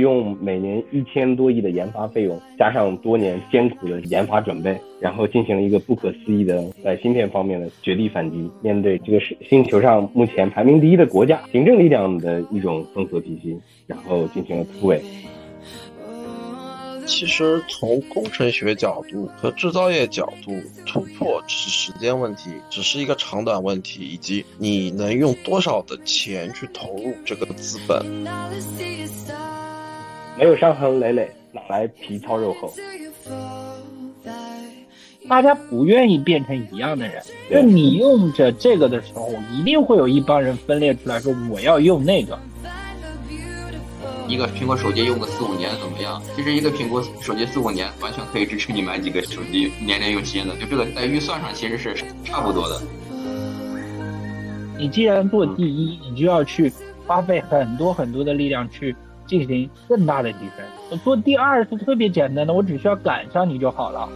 用每年一千多亿的研发费用，加上多年艰苦的研发准备，然后进行了一个不可思议的在芯片方面的绝地反击。面对这个是星球上目前排名第一的国家，行政力量的一种封锁体系，然后进行了突围。其实从工程学角度和制造业角度，突破只是时间问题，只是一个长短问题，以及你能用多少的钱去投入这个资本。没有伤痕累累，哪来皮糙肉厚？大家不愿意变成一样的人，就你用着这个的时候，一定会有一帮人分裂出来说我要用那个。一个苹果手机用个四五年怎么样？其实一个苹果手机四五年完全可以支持你买几个手机，年年用新的。就这个在预算上其实是差不多的。你既然做第一，你就要去花费很多很多的力量去进行更大的提升。我做第二是特别简单的，我只需要赶上你就好了。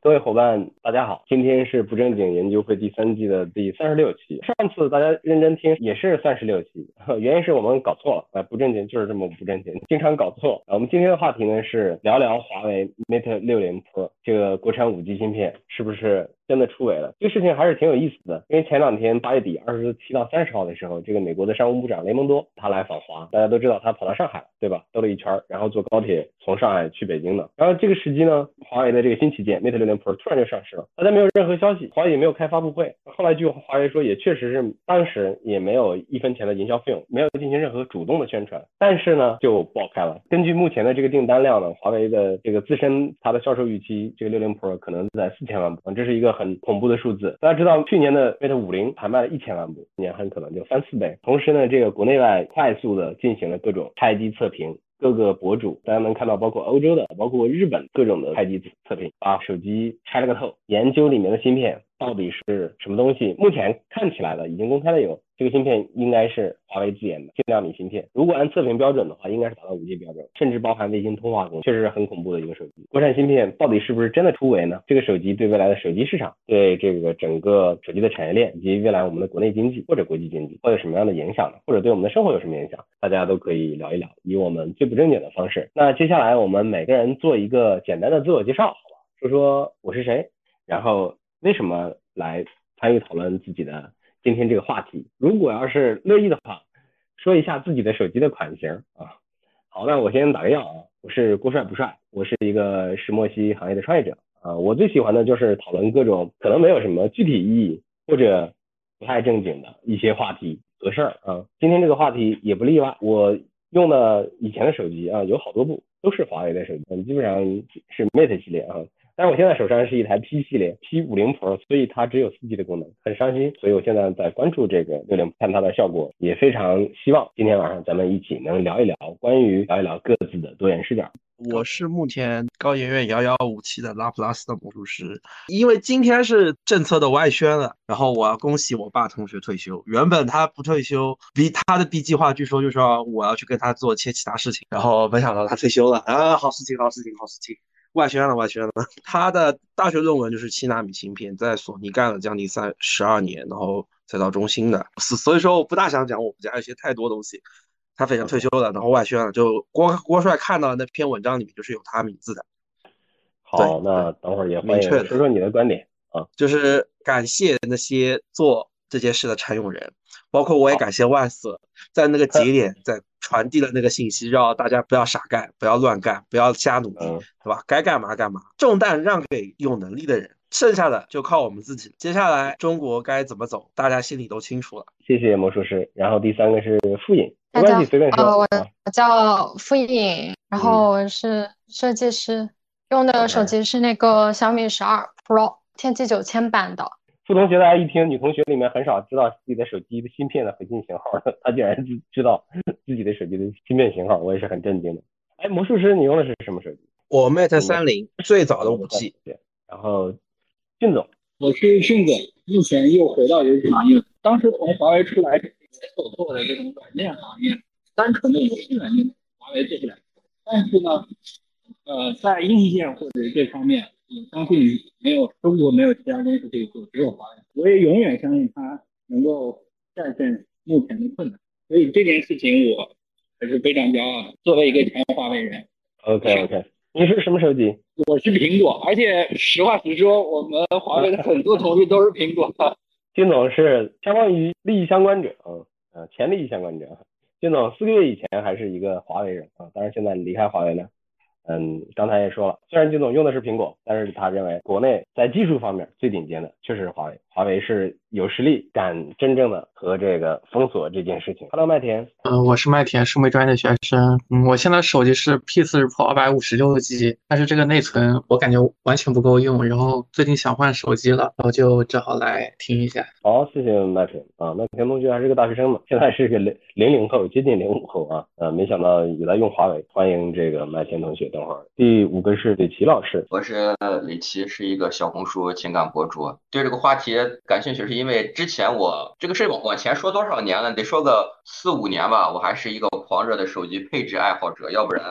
各位伙伴，大家好，今天是不正经研究会第三季的第三十六期。上次大家认真听也是三十六期，原因是我们搞错了，哎，不正经就是这么不正经，经常搞错。我们今天的话题呢是聊聊华为 Mate 六零 Pro 这个国产五 G 芯片是不是？真的出围了，这个事情还是挺有意思的。因为前两天八月底二十七到三十号的时候，这个美国的商务部长雷蒙多他来访华，大家都知道他跑到上海，对吧？兜了一圈，然后坐高铁从上海去北京的。然后这个时机呢，华为的这个新旗舰 Mate 60 Pro 突然就上市了，大家没有任何消息，华为也没有开发布会。后来据华为说，也确实是当时也没有一分钱的营销费用，没有进行任何主动的宣传。但是呢，就爆开了。根据目前的这个订单量呢，华为的这个自身它的销售预期，这个60 Pro 可能在四千万部，这是一个很恐怖的数字。大家知道去年的 Mate 五零才卖了一千万部，今年很可能就翻四倍。同时呢，这个国内外快速的进行了各种拆机测评，各个博主大家能看到，包括欧洲的，包括日本各种的拆机测评，把手机拆了个透，研究里面的芯片到底是什么东西。目前看起来的已经公开的有。这个芯片应该是华为自研的千纳米芯片，如果按测评标准的话，应该是达到五 G 标准，甚至包含卫星通话功能，确实是很恐怖的一个手机。国产芯片到底是不是真的突围呢？这个手机对未来的手机市场，对这个整个手机的产业链以及未来我们的国内经济或者国际经济会有什么样的影响呢？或者对我们的生活有什么影响？大家都可以聊一聊，以我们最不正经的方式。那接下来我们每个人做一个简单的自我介绍，好吧？说说我是谁，然后为什么来参与讨论自己的。今天这个话题，如果要是乐意的话，说一下自己的手机的款型啊。好，那我先打个样啊，我是郭帅不帅，我是一个石墨烯行业的创业者啊。我最喜欢的就是讨论各种可能没有什么具体意义或者不太正经的一些话题和事儿啊。今天这个话题也不例外，我用的以前的手机啊，有好多部都是华为的手机，基本上是 Mate 系列啊。但是我现在手上是一台 P 系列 P 五零 Pro，所以它只有四 G 的功能，很伤心。所以我现在在关注这个六零，看它的效果，也非常希望今天晚上咱们一起能聊一聊关于聊一聊各自的多元视角。我是目前高研院遥遥无期的拉普拉斯的魔术师，因为今天是政策的外宣了，然后我要恭喜我爸同学退休。原本他不退休，B 他的 B 计划据说就是说我要去跟他做些其他事情，然后没想到他退休了啊，好事情，好事情，好事情。外宣了，外宣了。他的大学论文就是七纳米芯片，在索尼干了将近三十二年，然后再到中兴的。所以说，我不大想讲我们家一些太多东西。他非常退休了，然后外宣了。就郭郭帅看到那篇文章里面就是有他名字的。好，那等会儿也欢迎说说你的观点啊。就是感谢那些做这件事的参用人，包括我也感谢万斯在那个节点 在。传递了那个信息，让大家不要傻干，不要乱干，不要瞎努力，对吧？该干嘛干嘛，重担让给有能力的人，剩下的就靠我们自己。接下来中国该怎么走，大家心里都清楚了。谢谢魔术师。然后第三个是傅颖，没关系，随便说。我我叫傅颖，然后我是设计师，用的手机是那个小米十二 Pro 天玑九千版的。傅同学，大家一听，女同学里面很少知道自己的手机的芯片的核心型号的，她竟然知知道自己的手机的芯片型号，我也是很震惊的。哎，魔术师，你用的是什么手机？我 Mate 三零，最早的五 G。然后，俊总，我是俊总，目前又回到游戏行业。当时从华为出来所做的这种软件行业，单纯的游戏软件，华为做不了。但是呢，呃，在硬件或者这方面。我相信没有中国没有其他公司可以做，只有华为。我也永远相信它能够战胜目前的困难。所以这件事情我还是非常骄傲的。作为一个前华为人，OK OK，你是什么手机？我是苹果，而且实话实说，我们华为的很多同事都是苹果。金总是相当于利益相关者啊，呃，前利益相关者。金总四个月以前还是一个华为人啊，当然现在离开华为了。嗯，刚才也说了，虽然金总用的是苹果，但是他认为国内在技术方面最顶尖的确实是华为。华为是有实力，敢真正的和这个封锁这件事情。Hello，麦田。嗯，我是麦田，数媒专业的学生。嗯，我现在手机是 P40 Pro 二百五十六 G，但是这个内存我感觉完全不够用。然后最近想换手机了，然后就正好来听一下。好，谢谢麦田啊，麦田同学还是个大学生嘛，现在是个零零零后，接近零五后啊。呃，没想到也来用华为，欢迎这个麦田同学。等会儿第五个是李琦老师，我是李琦，是一个小红书情感博主，对这个话题。感兴趣是因为之前我这个事往往前说多少年了，得说个四五年吧。我还是一个狂热的手机配置爱好者，要不然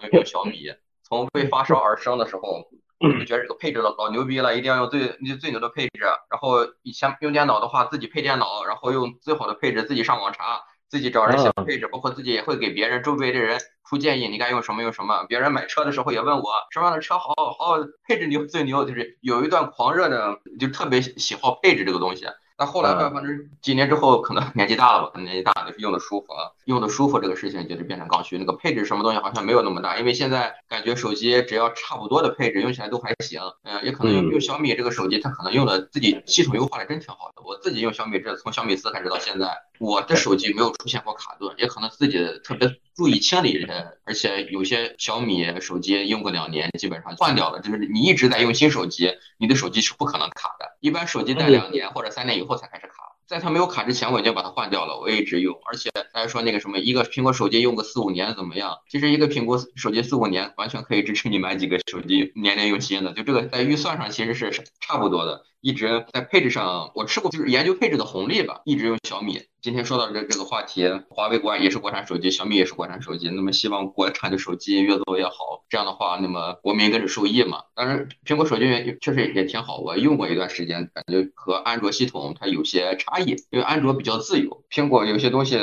能用小米。从为发烧而生的时候，就觉得这个配置老老牛逼了，一定要用最最牛的配置。然后以前用电脑的话，自己配电脑，然后用最好的配置，自己上网查，自己找人写配置，包括自己也会给别人周围的人出建议，你该用什么用什么。别人买车的时候也问我什么样的车好，好配置牛最牛，就是有一段狂热的，就特别喜好配置这个东西。但后来吧，反正几年之后，可能年纪大了吧，可能年纪大了，就是用的舒服啊，用的舒服这个事情就是变成刚需。那个配置什么东西好像没有那么大，因为现在感觉手机只要差不多的配置，用起来都还行。嗯，也可能用用小米这个手机，它可能用的自己系统优化的真挺好的。我自己用小米，这从小米四开始到现在，我的手机没有出现过卡顿，也可能自己特别注意清理这些。而且有些小米手机用个两年，基本上换掉了。就是你一直在用新手机，你的手机是不可能卡的。一般手机在两年或者三年以后才开始卡，在它没有卡之前，我已经把它换掉了，我一直用。而且大家说那个什么，一个苹果手机用个四五年怎么样？其实一个苹果手机四五年完全可以支持你买几个手机，年年用新的。就这个在预算上其实是差不多的。一直在配置上，我吃过就是研究配置的红利吧，一直用小米。今天说到这这个话题，华为国也是国产手机，小米也是国产手机。那么希望国产的手机越做越好，这样的话，那么国民跟着受益嘛。当然，苹果手机确实也挺好，我用过一段时间，感觉和安卓系统它有些差异，因为安卓比较自由，苹果有些东西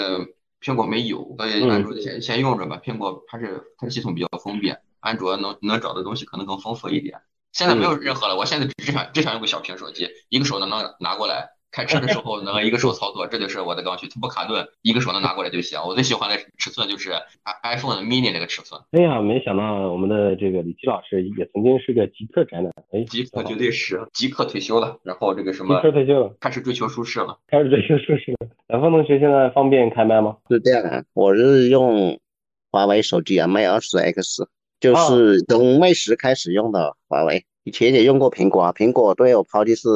苹果没有，所以安卓先先用着吧。苹果它是它系统比较封闭，安卓能能找的东西可能更丰富一点。现在没有任何了，我现在只想只想用个小屏手机，一个手能能拿过来，开车的时候能一个手操作，这就是我的刚需，它不卡顿，一个手能拿过来就行。我最喜欢的尺寸就是 i iPhone mini 那个尺寸。哎呀，没想到我们的这个李琦老师也曾经是个极客宅男，哎，极客绝对是极客退休了，然后这个什么极客退休了，开始追求舒适了，开始追求舒适了。南方同学现在方便开麦吗？是这样的，我是用华为手机啊，Mate 20 X，就是从 Mate 十开始用的华为。以前也用过苹果啊，苹果对我抛弃是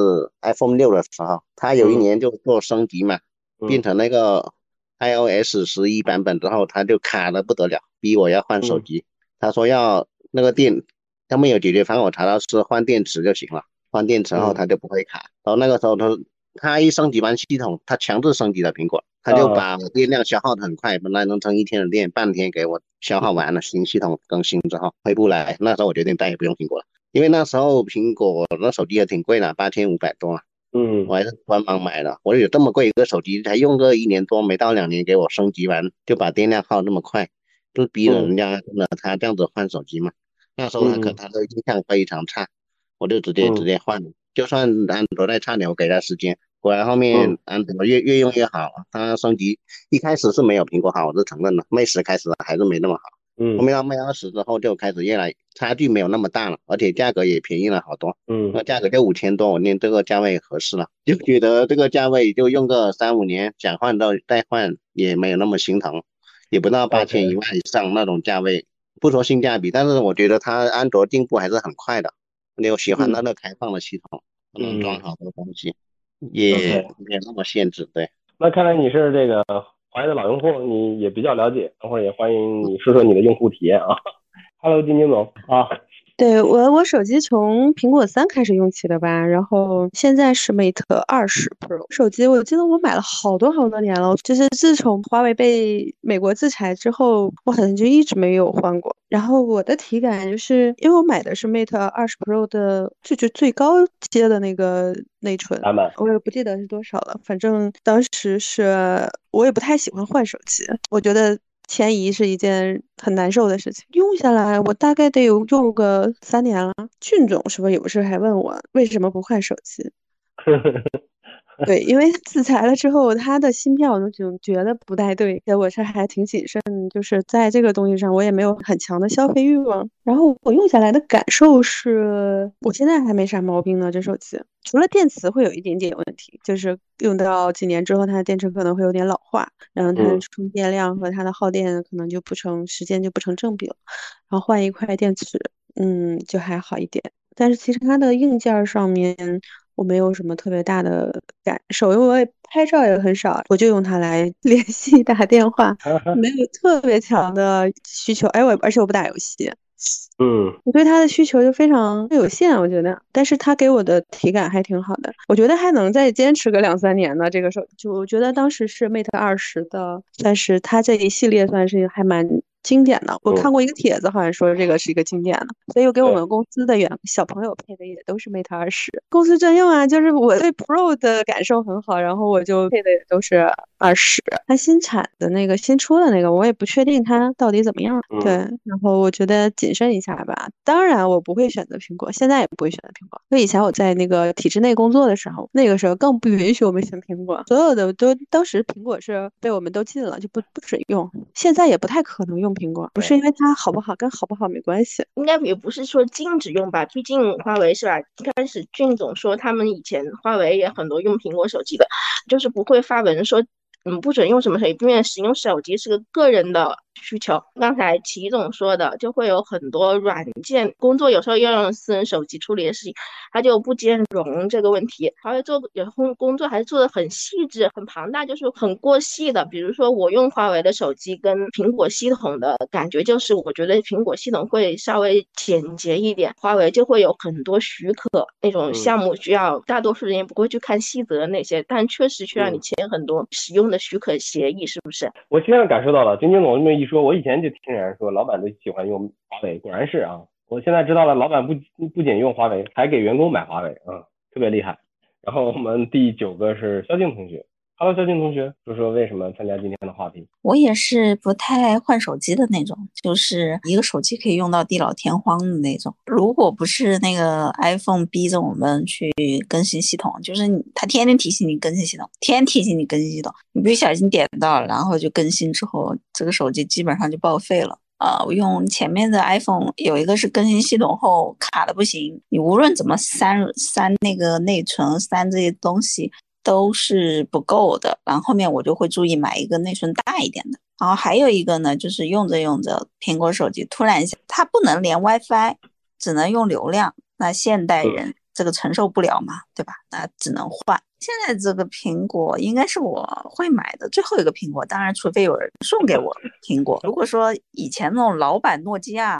iPhone 六的时候，它有一年就做升级嘛，变成那个 iOS 十一版本之后，它就卡的不得了，逼我要换手机。他说要那个电，他没有解决方案，我查到是换电池就行了，换电池后它就不会卡。然后那个时候他他一升级完系统，他强制升级了苹果，他就把电量消耗的很快，本来能撑一天的电，半天给我消耗完了。新系统更新之后回不来，那时候我决定再也不用苹果了。因为那时候苹果那手机也挺贵的，八千五百多，嗯，我还是官方买的。我有这么贵一个手机，才用个一年多，没到两年，给我升级完就把电量耗那么快，就逼着人家真的他这样子换手机嘛？那时候他可他的印象非常差，我就直接直接换了。就算安卓再差点，我给他时间，果然后面安卓越越用越好。它升级一开始是没有苹果好，我是承认的。Mate 十开始还是没那么好。嗯，后面到 Mate 二十之后就开始越来差距没有那么大了，而且价格也便宜了好多。嗯，那价格就五千多，我念这个价位合适了，就觉得这个价位就用个三五年，想换到再换也没有那么心疼，也不到八千一万以上那种价位。不说性价比，但是我觉得它安卓进步还是很快的。你有喜欢它的开放的系统，能装好多东西，也没有那么限制。对，那看来你是这个。华为的老用户，你也比较了解，等会儿也欢迎你说说你的用户体验啊。Hello，金金总啊，对我我手机从苹果三开始用起的吧，然后现在是 Mate 二十 Pro 手机，我记得我买了好多好多年了，就是自从华为被美国制裁之后，我好像就一直没有换过。然后我的体感就是，因为我买的是 Mate 二十 Pro 的，就就最高阶的那个内存，我也不记得是多少了。反正当时是我也不太喜欢换手机，我觉得迁移是一件很难受的事情。用下来我大概得有用个三年了。俊总是不是有事还问我为什么不换手机？对，因为自裁了之后，他的芯片我都总觉得不太对，我是还挺谨慎，就是在这个东西上我也没有很强的消费欲望。然后我用下来的感受是，我现在还没啥毛病呢，这手机除了电池会有一点点问题，就是用到几年之后，它的电池可能会有点老化，然后它的充电量和它的耗电可能就不成时间就不成正比了。然后换一块电池，嗯，就还好一点。但是其实它的硬件上面。我没有什么特别大的感受，因为我也拍照也很少，我就用它来 联系、打电话，没有特别强的需求。哎，我而且我不打游戏，嗯，我对它的需求就非常有限，我觉得。但是它给我的体感还挺好的，我觉得还能再坚持个两三年呢。这个手就我觉得当时是 Mate 二十的，算是它这一系列算是还蛮。经典的，我看过一个帖子，好像说这个是一个经典的，所以我给我们公司的员小朋友配的也都是 Mate 二十，公司专用啊，就是我对 Pro 的感受很好，然后我就配的也都是二十。它新产的那个新出的那个，我也不确定它到底怎么样。对，然后我觉得谨慎一下吧。当然，我不会选择苹果，现在也不会选择苹果。因为以前我在那个体制内工作的时候，那个时候更不允许我们选苹果，所有的都当时苹果是被我们都禁了，就不不准用。现在也不太可能用。苹果不是因为它好不好，跟好不好没关系，应该也不是说禁止用吧。毕竟华为是吧？一开始俊总说他们以前华为也很多用苹果手机的，就是不会发文说嗯不准用什么手机，因为使用手机是个个人的。需求，刚才齐总说的，就会有很多软件工作，有时候要用私人手机处理的事情，它就不兼容这个问题。华为做有工工作还是做的很细致、很庞大，就是很过细的。比如说我用华为的手机跟苹果系统的感觉，就是我觉得苹果系统会稍微简洁一点，华为就会有很多许可那种项目需要，大多数人也不会去看细则那些，但确实需要你签很多使用的许可协议，是不是？我现在感受到了，金金总这么一。说，我以前就听人说，老板都喜欢用华为，果然是啊。我现在知道了，老板不不仅用华为，还给员工买华为，啊，特别厉害。然后我们第九个是肖静同学。Hello，肖静同学，说说为什么参加今天的话题？我也是不太爱换手机的那种，就是一个手机可以用到地老天荒的那种。如果不是那个 iPhone 逼着我们去更新系统，就是他天天提醒你更新系统，天天提醒你更新系统，你不小心点到，然后就更新之后，这个手机基本上就报废了。啊，我用前面的 iPhone 有一个是更新系统后卡的不行，你无论怎么删删那个内存，删这些东西。都是不够的，然后后面我就会注意买一个内存大一点的。然后还有一个呢，就是用着用着苹果手机突然它不能连 WiFi，只能用流量，那现代人这个承受不了嘛，对吧？那只能换。现在这个苹果应该是我会买的最后一个苹果，当然除非有人送给我苹果。如果说以前那种老版诺基亚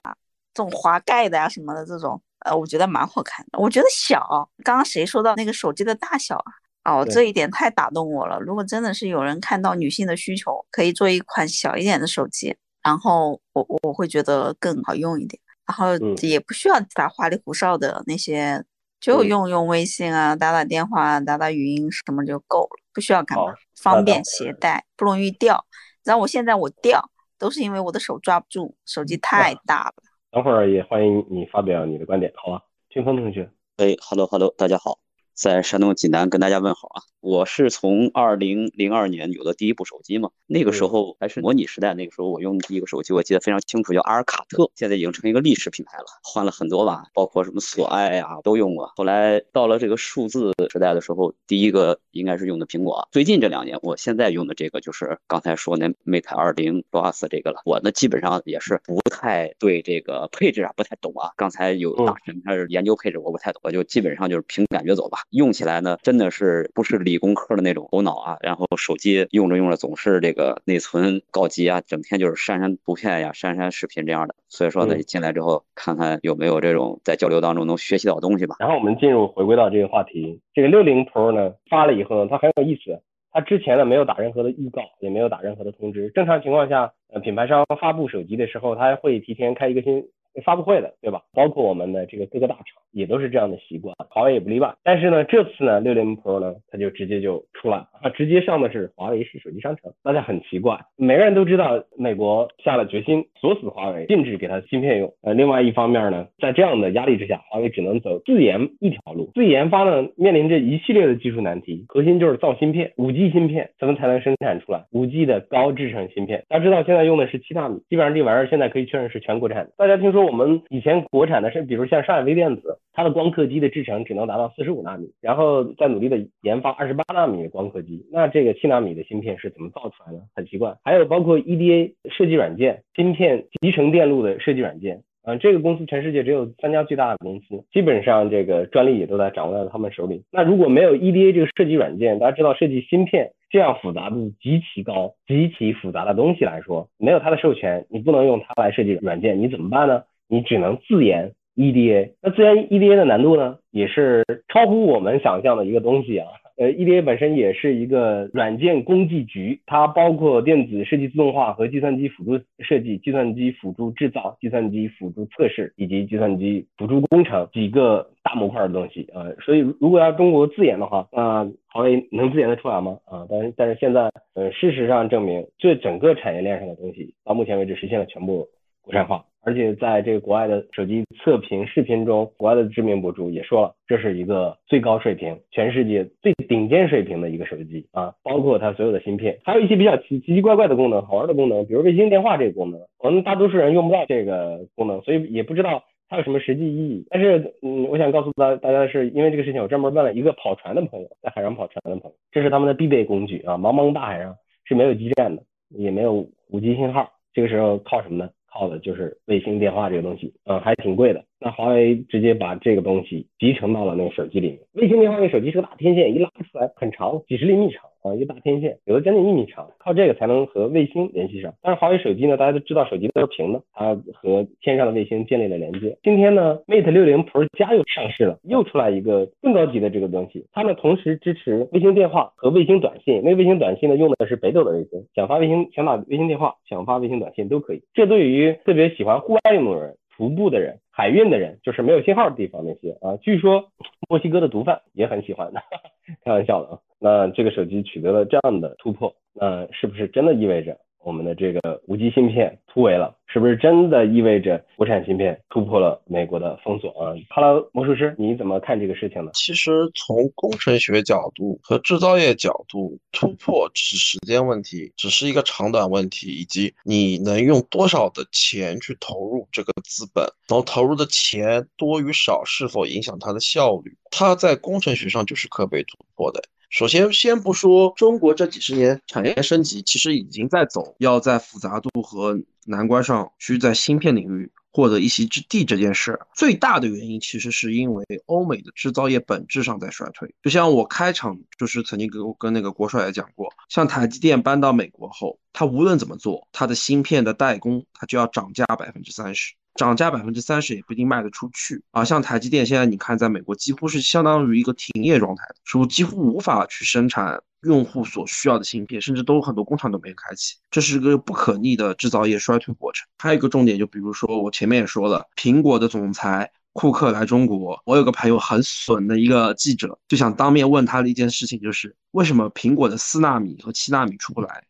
这种滑盖的呀什么的这种，呃，我觉得蛮好看的。我觉得小，刚刚谁说到那个手机的大小啊？哦，这一点太打动我了。如果真的是有人看到女性的需求，可以做一款小一点的手机，然后我我会觉得更好用一点，然后也不需要打花里胡哨的那些，就用用微信啊，打打电话，打打语音什么就够了，不需要干嘛，方便携带，不容易掉。然后我现在我掉，都是因为我的手抓不住，手机太大了。等会儿也欢迎你发表你的观点，好吧？清风同学，哎，hello hello，大家好。在山东济南跟大家问好啊！我是从二零零二年有的第一部手机嘛，那个时候还是模拟时代，那个时候我用第一个手机，我记得非常清楚，叫阿尔卡特，现在已经成一个历史品牌了，换了很多吧，包括什么索爱啊都用过。后来到了这个数字时代的时候，第一个应该是用的苹果。最近这两年，我现在用的这个就是刚才说那 Mate 二零 Plus 这个了。我呢基本上也是不太对这个配置啊不太懂啊。刚才有大神开始研究配置，我不太懂，我就基本上就是凭感觉走吧。用起来呢，真的是不是理工科的那种头脑啊，然后手机用着用着总是这个内存告急啊，整天就是删删图片呀、删删视频这样的。所以说呢，进来之后看看有没有这种在交流当中能学习到东西吧。然后我们进入回归到这个话题，这个六零 Pro 呢发了以后呢，它很有意思，它之前呢没有打任何的预告，也没有打任何的通知。正常情况下，呃，品牌商发布手机的时候，他会提前开一个新发布会的，对吧？包括我们的这个各个大厂也都是这样的习惯，华为也不例外。但是呢，这次呢，六零 Pro 呢，它就直接就出来啊，直接上的是华为是手机商城，大家很奇怪，每个人都知道美国下了决心锁死华为，禁止给它芯片用。呃，另外一方面呢，在这样的压力之下，华为只能走自研一条路，自研发呢面临着一系列的技术难题，核心就是造芯片，五 G 芯片怎么才能生产出来五 G 的高制程芯片？大家知道现在用的是七纳米，基本上这玩意儿现在可以确认是全国产的。大家听说？我们以前国产的是，比如像上海微电子，它的光刻机的制程只能达到四十五纳米，然后在努力的研发二十八纳米的光刻机。那这个七纳米的芯片是怎么造出来的？很奇怪。还有包括 EDA 设计软件、芯片集成电路的设计软件，嗯，这个公司全世界只有三家最大的公司，基本上这个专利也都在掌握在他们手里。那如果没有 EDA 这个设计软件，大家知道设计芯片。这样复杂度极其高、极其复杂的东西来说，没有它的授权，你不能用它来设计软件，你怎么办呢？你只能自研 EDA。那自研 EDA 的难度呢，也是超乎我们想象的一个东西啊。呃，EDA 本身也是一个软件工具局，它包括电子设计自动化和计算机辅助设计、计算机辅助制造、计算机辅助测试以及计算机辅助工程几个大模块的东西。呃，所以如果要中国自研的话，那华为能自研得出来吗？啊，但是但是现在，呃，事实上证明，这整个产业链上的东西到目前为止实现了全部国产化。而且在这个国外的手机测评视频中，国外的知名博主也说了，这是一个最高水平、全世界最顶尖水平的一个手机啊，包括它所有的芯片，还有一些比较奇奇奇怪怪的功能、好玩的功能，比如卫星电话这个功能，我们大多数人用不到这个功能，所以也不知道它有什么实际意义。但是，嗯，我想告诉大大家的是，因为这个事情，我专门问了一个跑船的朋友，在海上跑船的朋友，这是他们的必备工具啊，茫茫大海上是没有基站的，也没有五 G 信号，这个时候靠什么呢？靠的就是卫星电话这个东西，嗯，还挺贵的。那华为直接把这个东西集成到了那个手机里面。卫星电话那手机是个大天线，一拉出来很长，几十厘米长啊，一个大天线，有的将近一米长，靠这个才能和卫星联系上。但是华为手机呢，大家都知道手机都是平的，它和天上的卫星建立了连接。今天呢，Mate 60 Pro 加又上市了，又出来一个更高级的这个东西，它呢同时支持卫星电话和卫星短信。那卫星短信呢用的是北斗的卫星，想发卫星、想打卫星电话、想发卫星短信都可以。这对于特别喜欢户外运动的人。徒步的人、海运的人，就是没有信号的地方那些啊。据说墨西哥的毒贩也很喜欢的，开玩笑的啊。那这个手机取得了这样的突破，那是不是真的意味着？我们的这个五 G 芯片突围了，是不是真的意味着国产芯片突破了美国的封锁啊？Hello，魔术师，你怎么看这个事情呢？其实从工程学角度和制造业角度，突破只是时间问题，只是一个长短问题，以及你能用多少的钱去投入这个资本，然后投入的钱多与少是否影响它的效率，它在工程学上就是可被突破的。首先，先不说中国这几十年产业升级，其实已经在走，要在复杂度和难关上去在芯片领域获得一席之地这件事，最大的原因其实是因为欧美的制造业本质上在衰退。就像我开场就是曾经跟跟那个国帅也讲过，像台积电搬到美国后，它无论怎么做，它的芯片的代工它就要涨价百分之三十。涨价百分之三十也不一定卖得出去啊！像台积电现在，你看在美国几乎是相当于一个停业状态，是几乎无法去生产用户所需要的芯片，甚至都有很多工厂都没有开启，这是个不可逆的制造业衰退过程。还有一个重点，就比如说我前面也说了，苹果的总裁库克来中国，我有个朋友很损的一个记者，就想当面问他的一件事情，就是为什么苹果的四纳米和七纳米出不来？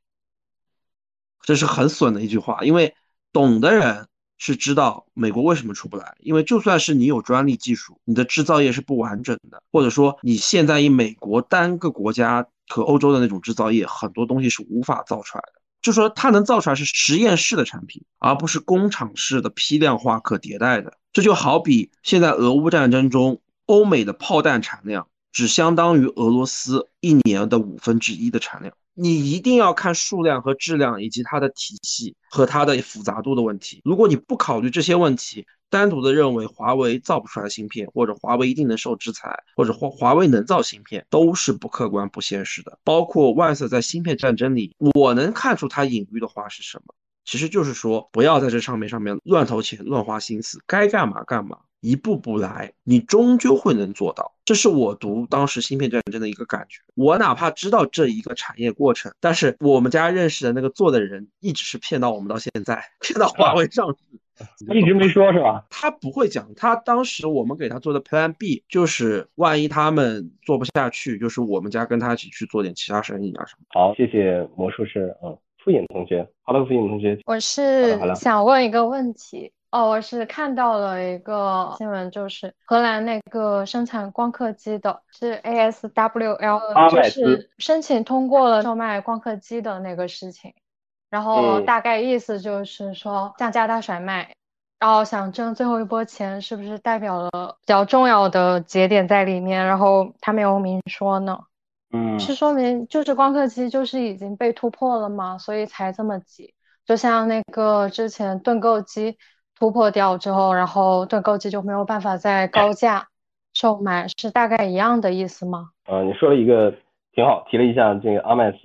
这是很损的一句话，因为懂的人。是知道美国为什么出不来，因为就算是你有专利技术，你的制造业是不完整的，或者说你现在以美国单个国家和欧洲的那种制造业，很多东西是无法造出来的。就说它能造出来是实验室的产品，而不是工厂式的批量化可迭代的。这就好比现在俄乌战争中，欧美的炮弹产量只相当于俄罗斯一年的五分之一的产量。你一定要看数量和质量，以及它的体系和它的复杂度的问题。如果你不考虑这些问题，单独的认为华为造不出来芯片，或者华为一定能受制裁，或者华华为能造芯片，都是不客观、不现实的。包括万瑟在芯片战争里，我能看出他隐喻的话是什么，其实就是说不要在这上面上面乱投钱、乱花心思，该干嘛干嘛。一步步来，你终究会能做到。这是我读当时芯片战争的一个感觉。我哪怕知道这一个产业过程，但是我们家认识的那个做的人，一直是骗到我们到现在，骗到华为上市。他一直没说是吧？他不会讲。他当时我们给他做的 Plan B 就是，万一他们做不下去，就是我们家跟他一起去做点其他生意啊什么。好，谢谢魔术师嗯，傅颖同学，Hello，傅颖同学，我是想问一个问题哦，我是看到了一个新闻，就是荷兰那个生产光刻机的，是 ASWL，就是申请通过了售卖光刻机的那个事情。然后大概意思就是说，降价大甩卖，然后想挣最后一波钱，是不是代表了比较重要的节点在里面？然后他没有明说呢，嗯，是说明就是光刻机就是已经被突破了嘛？所以才这么急？就像那个之前盾构机突破掉之后，然后盾构机就没有办法再高价售卖，是大概一样的意思吗？啊，你说了一个挺好，提了一下这个阿麦斯。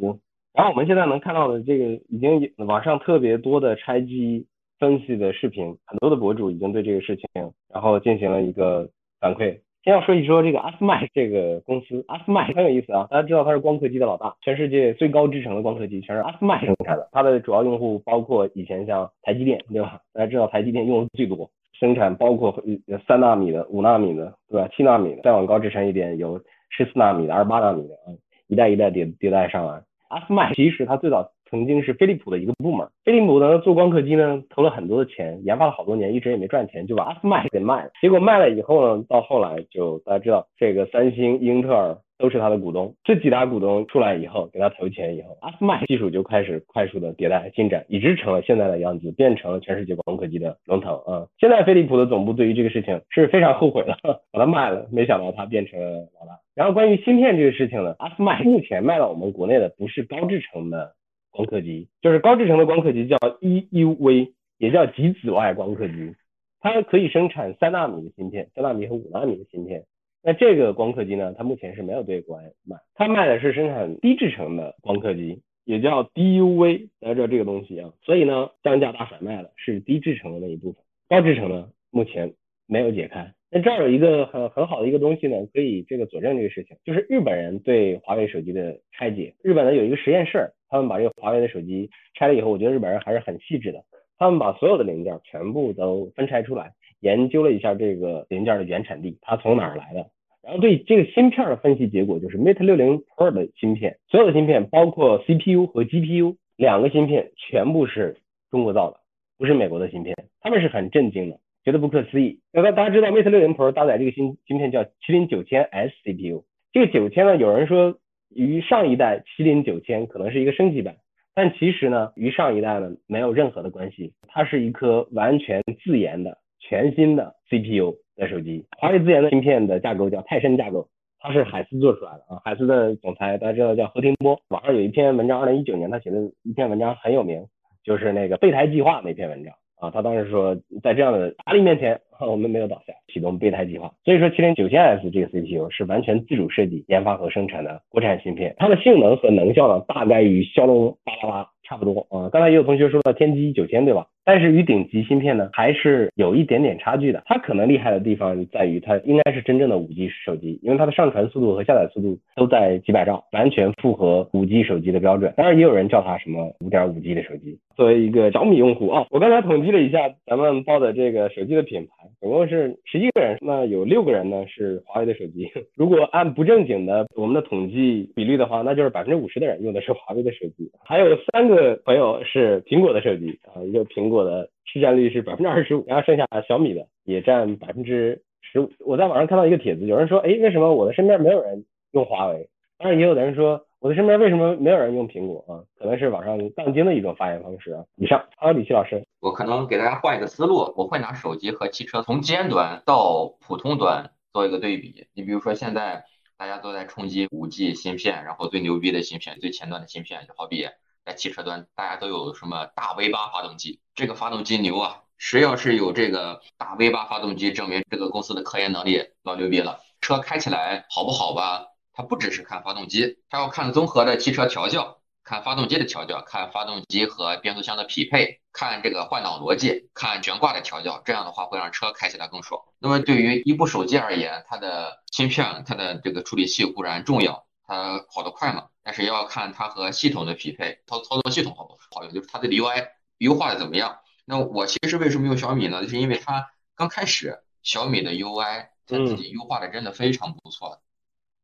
然后我们现在能看到的这个，已经网上特别多的拆机分析的视频，很多的博主已经对这个事情，然后进行了一个反馈。先要说一说这个阿斯麦这个公司，阿斯麦很有意思啊，大家知道它是光刻机的老大，全世界最高制程的光刻机全是阿斯麦生产的，它的主要用户包括以前像台积电，对吧？大家知道台积电用的最多，生产包括三纳米的、五纳米的，对吧？七纳米的，再往高制程一点有十四纳米的、二十八纳米的啊，一代一代迭迭代上来。阿斯麦其实它最早曾经是飞利浦的一个部门，飞利浦呢做光刻机呢投了很多的钱，研发了好多年，一直也没赚钱，就把阿斯麦给卖了。结果卖了以后呢，到后来就大家知道这个三星、英特尔。都是他的股东，这几大股东出来以后，给他投钱以后，阿斯麦技术就开始快速的迭代进展，一直成了现在的样子，变成了全世界光刻机的龙头啊。现在飞利浦的总部对于这个事情是非常后悔的，把它卖了，没想到它变成了老大。然后关于芯片这个事情呢，阿斯麦目前卖到我们国内的不是高制程的光刻机，就是高制程的光刻机叫 EUV，也叫极紫外光刻机，它可以生产三纳米的芯片，三纳米和五纳米的芯片。那这个光刻机呢？它目前是没有对国外卖，它卖的是生产低制程的光刻机，也叫 DUV，大家知道这个东西啊。所以呢，降价大甩卖了，是低制程的那一部分，高制程呢目前没有解开。那这儿有一个很很好的一个东西呢，可以这个佐证这个事情，就是日本人对华为手机的拆解。日本呢有一个实验室，他们把这个华为的手机拆了以后，我觉得日本人还是很细致的，他们把所有的零件全部都分拆出来。研究了一下这个零件的原产地，它从哪儿来的？然后对这个芯片的分析结果就是 Mate 60 Pro 的芯片，所有的芯片包括 CPU 和 GPU 两个芯片全部是中国造的，不是美国的芯片。他们是很震惊的，觉得不可思议。那大家知道 Mate 60 Pro 搭载这个芯芯片叫麒麟九千 S CPU，这个九千呢，有人说与上一代麒麟九千可能是一个升级版，但其实呢，与上一代呢没有任何的关系，它是一颗完全自研的。全新的 CPU 的手机，华为自研的芯片的架构叫泰森架构，它是海思做出来的啊。海思的总裁大家知道叫何庭波，网上有一篇文章，二零一九年他写的一篇文章很有名，就是那个备胎计划那篇文章啊。他当时说，在这样的压力面前，我们没有倒下，启动备胎计划。所以说，麒麟九千 S 这个 CPU 是完全自主设计、研发和生产的国产芯片，它的性能和能效呢，大概与骁龙八八八差不多啊。刚才也有同学说到天玑九千，对吧？但是与顶级芯片呢，还是有一点点差距的。它可能厉害的地方在于，它应该是真正的五 G 手机，因为它的上传速度和下载速度都在几百兆，完全符合五 G 手机的标准。当然，也有人叫它什么五点五 G 的手机。作为一个小米用户啊，我刚才统计了一下咱们报的这个手机的品牌，总共是十一个人，那有六个人呢是华为的手机。如果按不正经的我们的统计比率的话，那就是百分之五十的人用的是华为的手机，还有三个朋友是苹果的手机啊，一个苹果。我的市占率是百分之二十五，然后剩下小米的也占百分之十五。我在网上看到一个帖子，有人说，哎，为什么我的身边没有人用华为？当然，也有的人说，我的身边为什么没有人用苹果啊？可能是网上杠精的一种发言方式啊。以上，好，李琦老师，我可能给大家换一个思路，我会拿手机和汽车从尖端到普通端做一个对比。你比如说，现在大家都在冲击五 G 芯片，然后最牛逼的芯片、最前端的芯片，就好比。在汽车端，大家都有什么大 V 八发动机？这个发动机牛啊！谁要是有这个大 V 八发动机，证明这个公司的科研能力老牛逼了。车开起来好不好吧？它不只是看发动机，它要看综合的汽车调教，看发动机的调教，看发动机和变速箱的匹配，看这个换挡逻辑，看悬挂的调教，这样的话会让车开起来更爽。那么对于一部手机而言，它的芯片、它的这个处理器固然重要，它跑得快嘛，但是要看它和系统的匹配，操操作系统好不好用，就是它的 UI 优化的怎么样。那我其实为什么用小米呢？就是因为它刚开始小米的 UI 它自己优化的真的非常不错。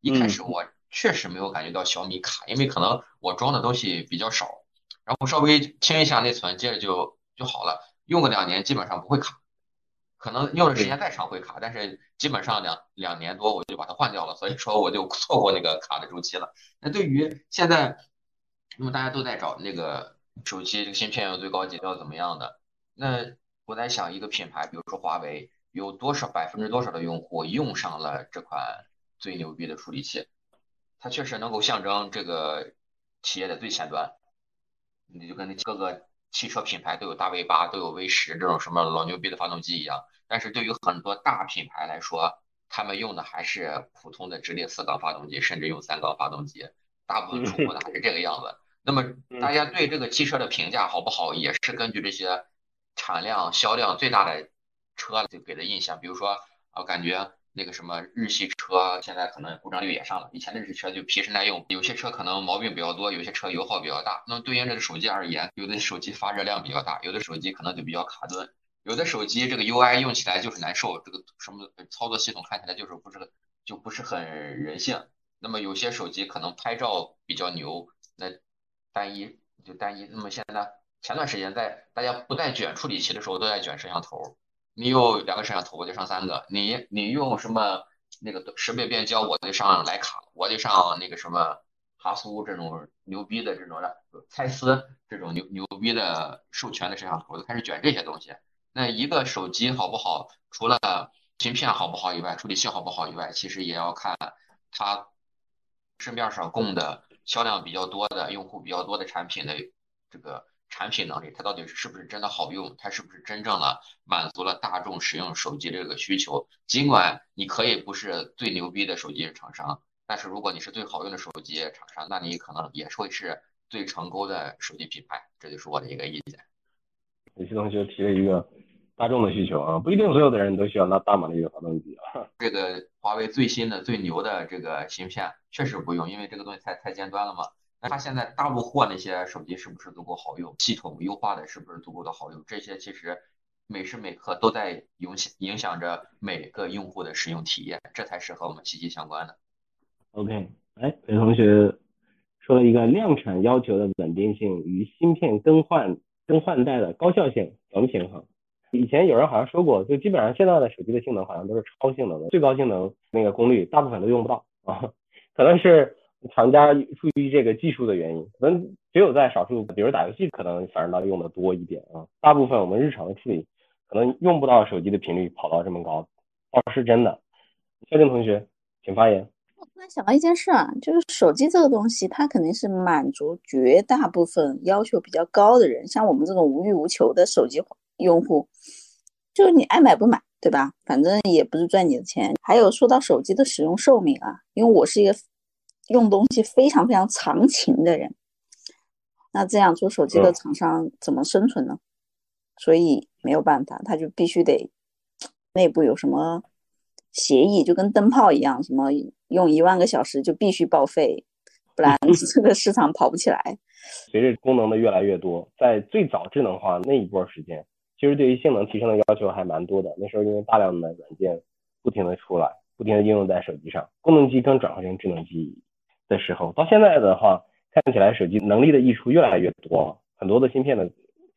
一开始我确实没有感觉到小米卡，因为可能我装的东西比较少。然后稍微清一下内存，接着就就好了。用个两年基本上不会卡，可能用的时间再长会卡，但是基本上两两年多我就把它换掉了，所以说我就错过那个卡的周期了。那对于现在，那么大家都在找那个手机这个芯片要最高级要怎么样的？那我在想一个品牌，比如说华为，有多少百分之多少的用户用上了这款最牛逼的处理器？它确实能够象征这个企业的最前端。你就跟那各个汽车品牌都有大 V 八，都有 V 十这种什么老牛逼的发动机一样，但是对于很多大品牌来说，他们用的还是普通的直列四缸发动机，甚至用三缸发动机，大部分出货的还是这个样子。那么大家对这个汽车的评价好不好，也是根据这些产量、销量最大的车就给的印象，比如说我，感觉。那个什么日系车现在可能故障率也上了，以前的日系车就皮实耐用，有些车可能毛病比较多，有些车油耗比较大。那么对应这个手机而言，有的手机发热量比较大，有的手机可能就比较卡顿，有的手机这个 UI 用起来就是难受，这个什么操作系统看起来就是不是就不是很人性。那么有些手机可能拍照比较牛，那单一就单一。那么现在前段时间在大家不在卷处理器的时候，都在卷摄像头。你有两个摄像头，我就上三个。你你用什么那个十倍变焦，我就上徕卡，我就上那个什么哈苏这种牛逼的这种的，蔡司这种牛牛逼的授权的摄像头，我就开始卷这些东西。那一个手机好不好，除了芯片好不好以外，处理器好不好以外，其实也要看它市面上供的销量比较多的用户比较多的产品的这个。产品能力，它到底是不是真的好用？它是不是真正的满足了大众使用手机这个需求？尽管你可以不是最牛逼的手机厂商，但是如果你是最好用的手机厂商，那你可能也会是最成功的手机品牌。这就是我的一个意见。有些同学提了一个大众的需求啊，不一定所有的人都需要那大马力的发动机啊。这个华为最新的最牛的这个芯片确实不用，因为这个东西太太尖端了嘛。它现在大陆货那些手机是不是足够好用？系统优化的是不是足够的好用？这些其实每时每刻都在影响影响着每个用户的使用体验，这才是和我们息息相关的。OK，哎，有同学说了一个量产要求的稳定性与芯片更换更换代的高效性怎么平衡？以前有人好像说过，就基本上现在的手机的性能好像都是超性能的，最高性能那个功率大部分都用不到啊，可能是。厂家出于这个技术的原因，可能只有在少数，比如打游戏，可能反而能用的多一点啊。大部分我们日常的处理，可能用不到手机的频率跑到这么高，倒是真的。肖静同学，请发言。我突然想到一件事啊，就是手机这个东西，它肯定是满足绝大部分要求比较高的人，像我们这种无欲无求的手机用户，就是你爱买不买，对吧？反正也不是赚你的钱。还有说到手机的使用寿命啊，因为我是一个。用东西非常非常长情的人，那这样做手机的厂商怎么生存呢？所以没有办法，他就必须得内部有什么协议，就跟灯泡一样，什么用一万个小时就必须报废，不然 这个市场跑不起来。随着功能的越来越多，在最早智能化那一波时间，其实对于性能提升的要求还蛮多的。那时候因为大量的软件不停的出来，不停的应用在手机上，功能机刚转化成智能机。的时候，到现在的话，看起来手机能力的溢出越来越多，很多的芯片的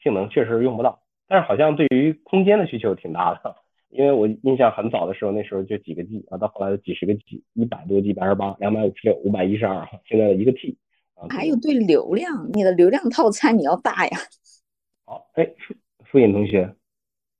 性能确实用不到，但是好像对于空间的需求挺大的，因为我印象很早的时候，那时候就几个 G 啊，到后来的几十个 G，一百多 G 百二十八，两百五十六，五百一十二，现在的一个 T 啊。还有对流量，你的流量套餐你要大呀。好，哎，傅颖同学，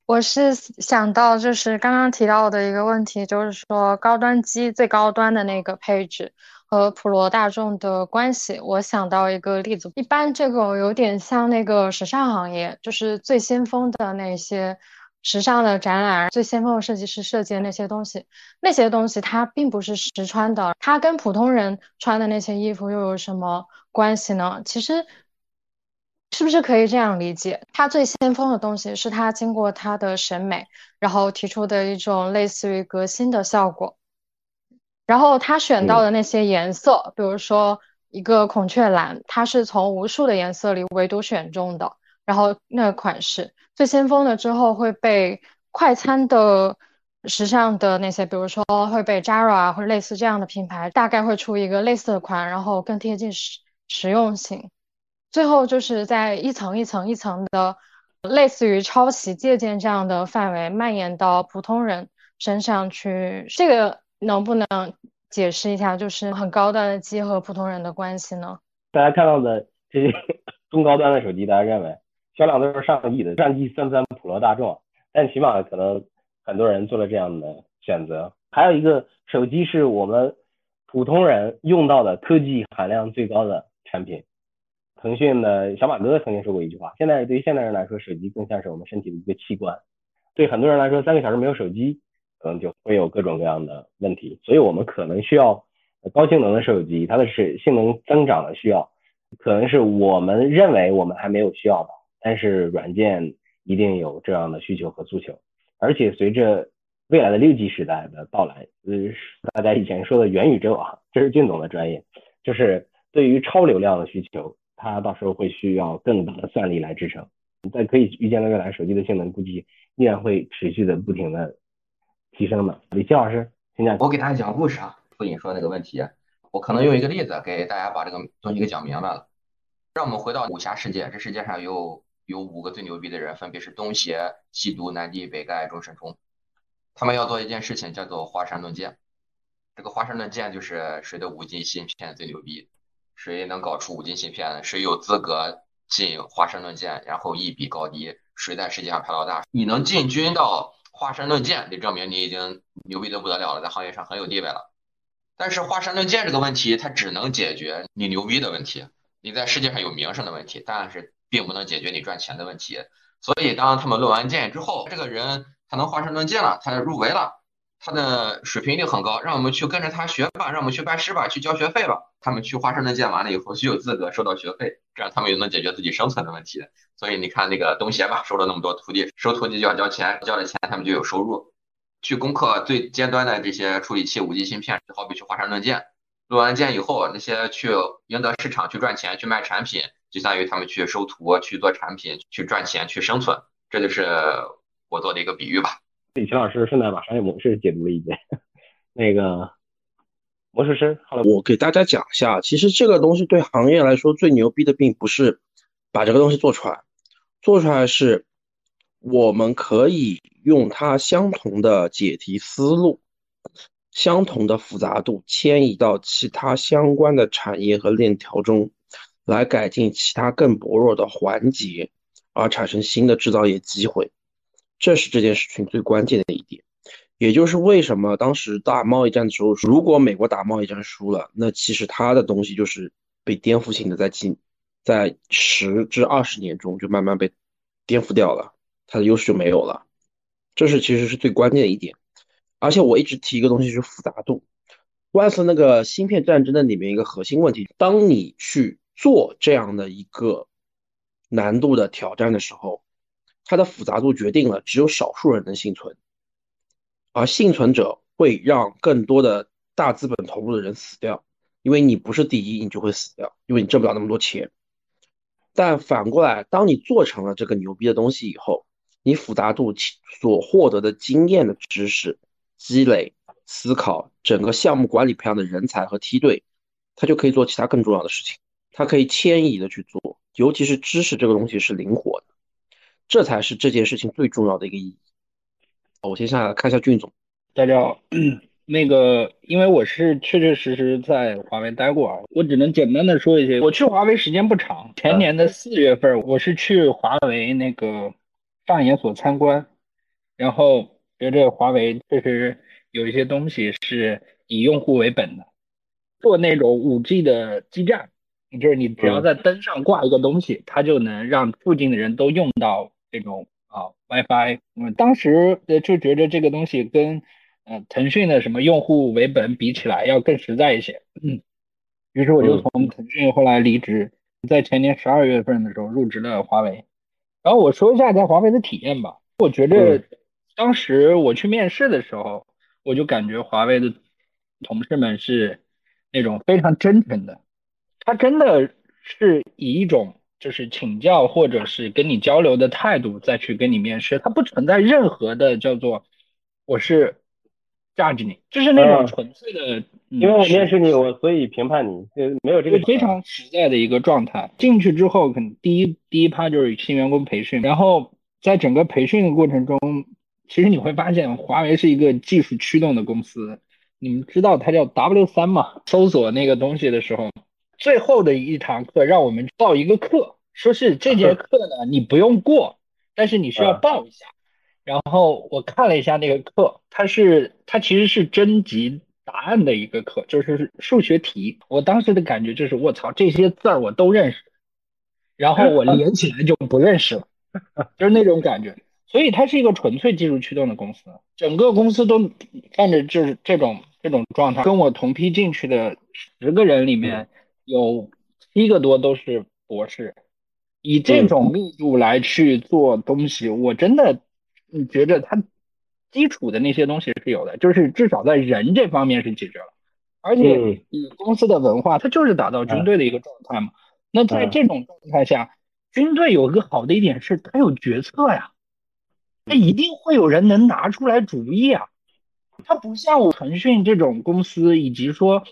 我是想到就是刚刚提到的一个问题，就是说高端机最高端的那个配置。和普罗大众的关系，我想到一个例子，一般这个有点像那个时尚行业，就是最先锋的那些时尚的展览，最先锋的设计师设计的那些东西，那些东西它并不是实穿的，它跟普通人穿的那些衣服又有什么关系呢？其实。是不是可以这样理解？它最先锋的东西是它经过它的审美，然后提出的一种类似于革新的效果。然后他选到的那些颜色，比如说一个孔雀蓝，它是从无数的颜色里唯独选中的。然后那个款式最先锋的之后会被快餐的时尚的那些，比如说会被 Zara 或者类似这样的品牌，大概会出一个类似的款，然后更贴近实实用性。最后就是在一层一层一层的，类似于抄袭借鉴这样的范围蔓延到普通人身上去。这个能不能解释一下，就是很高端的机和普通人的关系呢？大家看到的这些 中高端的手机，大家认为？销量都是上亿的，上亿算不算普罗大众？但起码可能很多人做了这样的选择。还有一个手机是我们普通人用到的科技含量最高的产品。腾讯的小马哥曾经说过一句话：现在对于现代人来说，手机更像是我们身体的一个器官。对很多人来说，三个小时没有手机，可能就会有各种各样的问题。所以我们可能需要高性能的手机，它的是性能增长的需要，可能是我们认为我们还没有需要的。但是软件一定有这样的需求和诉求，而且随着未来的六 G 时代的到来，呃，大家以前说的元宇宙啊，这是俊总的专业，就是对于超流量的需求，它到时候会需要更大的算力来支撑。在可以预见的未来，手机的性能估计依然会持续的不停的提升的。李奇老师，请讲。我给大家讲故事啊，傅颖说那个问题，我可能用一个例子给大家把这个东西给讲明白了。让我们回到武侠世界，这世界上有。有五个最牛逼的人，分别是东邪、西毒、南帝、北丐、中神通。他们要做一件事情，叫做华山论剑。这个华山论剑就是谁的五金芯片最牛逼，谁能搞出五金芯片，谁有资格进华山论剑，然后一比高低，谁在世界上排老大。你能进军到华山论剑，得证明你已经牛逼的不得了了，在行业上很有地位了。但是华山论剑这个问题，它只能解决你牛逼的问题，你在世界上有名声的问题，但是。并不能解决你赚钱的问题，所以当他们论完剑之后，这个人他能华山论剑了，他入围了，他的水平一定很高，让我们去跟着他学吧，让我们去拜师吧，去交学费吧。他们去华山论剑完了以后，就有资格收到学费，这样他们又能解决自己生存的问题。所以你看那个东邪吧，收了那么多徒弟，收徒弟就要交钱，交了钱他们就有收入，去攻克最尖端的这些处理器、五 G 芯片，就好比去华山论剑，论完剑以后，那些去赢得市场、去赚钱、去卖产品。就相当于他们去收徒、去做产品、去赚钱、去生存，这就是我做的一个比喻吧。李奇老师顺带把商业模式解读了一遍。那个魔术师，好了，我给大家讲一下，其实这个东西对行业来说最牛逼的，并不是把这个东西做出来，做出来是我们可以用它相同的解题思路、相同的复杂度迁移到其他相关的产业和链条中。来改进其他更薄弱的环节，而产生新的制造业机会，这是这件事情最关键的一点。也就是为什么当时打贸易战的时候，如果美国打贸易战输了，那其实他的东西就是被颠覆性的在进，在十至二十年中就慢慢被颠覆掉了，它的优势就没有了。这是其实是最关键的一点。而且我一直提一个东西是复杂度，万斯那个芯片战争的里面一个核心问题，当你去。做这样的一个难度的挑战的时候，它的复杂度决定了只有少数人能幸存，而幸存者会让更多的大资本投入的人死掉，因为你不是第一，你就会死掉，因为你挣不了那么多钱。但反过来，当你做成了这个牛逼的东西以后，你复杂度所获得的经验的知识积累、思考，整个项目管理培养的人才和梯队，他就可以做其他更重要的事情。它可以迁移的去做，尤其是知识这个东西是灵活的，这才是这件事情最重要的一个意义。我先下来看一下俊总，大家好，那个因为我是确确实实在华为待过啊，我只能简单的说一些。我去华为时间不长，前年的四月份我是去华为那个上研所参观，然后觉得华为确实有一些东西是以用户为本的，做那种五 G 的基站。就是你只要在灯上挂一个东西，它就能让附近的人都用到这种啊 WiFi。嗯，当时就觉得这个东西跟呃腾讯的什么用户为本比起来要更实在一些。嗯，于是我就从腾讯后来离职，在前年十二月份的时候入职了华为。然后我说一下在华为的体验吧。我觉得当时我去面试的时候，我就感觉华为的同事们是那种非常真诚的，他真的是以一种就是请教或者是跟你交流的态度再去跟你面试，他不存在任何的叫做我是 judge 你，就是那种纯粹的。因为我面试你，我所以评判你，就没有这个非常实在的一个状态。进去之后，可能第一第一趴就是新员工培训，然后在整个培训的过程中，其实你会发现华为是一个技术驱动的公司。你们知道它叫 W 三嘛？搜索那个东西的时候，最后的一堂课让我们报一个课，说是这节课呢你不用过，但是你需要报一下。然后我看了一下那个课，它是它其实是征集。答案的一个课就是数学题，我当时的感觉就是我操，这些字儿我都认识，然后我连起来就不认识了，就是那种感觉。所以它是一个纯粹技术驱动的公司，整个公司都干着就是这种这种状态。跟我同批进去的十个人里面有七个多都是博士，以这种密度来去做东西，我真的觉得他。基础的那些东西是有的，就是至少在人这方面是解决了，而且以公司的文化，它就是打造军队的一个状态嘛。那在这种状态下，军队有一个好的一点是，它有决策呀，它一定会有人能拿出来主意啊。它不像我腾讯这种公司，以及说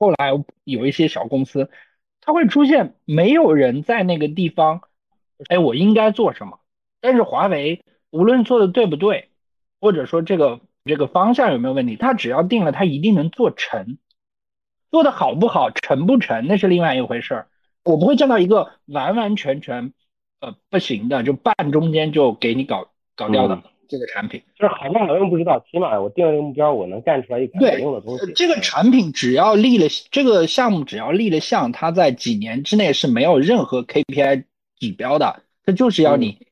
后来有一些小公司，它会出现没有人在那个地方，哎，我应该做什么？但是华为无论做的对不对。或者说这个这个方向有没有问题？它只要定了，它一定能做成，做的好不好，成不成，那是另外一回事儿。我不会见到一个完完全全呃不行的，就半中间就给你搞搞掉的这个产品。就是好不好用不知道，起码我定了一个目标，我能干出来一款好用的东西。这个产品只要立了，这个项目只要立了项，它在几年之内是没有任何 KPI 指标的，它就是要你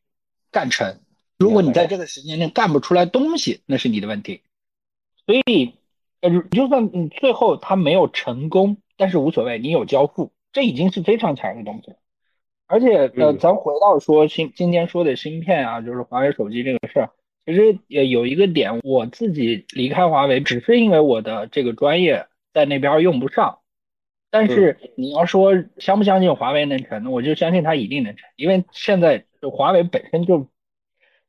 干成。如果你在这个时间内干不出来东西，那是你的问题。所以，呃，就算你最后它没有成功，但是无所谓，你有交付，这已经是非常强的东西了。而且，呃，咱回到说芯今天说的芯片啊，就是华为手机这个事儿，其实也有一个点，我自己离开华为，只是因为我的这个专业在那边用不上。但是你要说相不相信华为能成，我就相信它一定能成，因为现在华为本身就。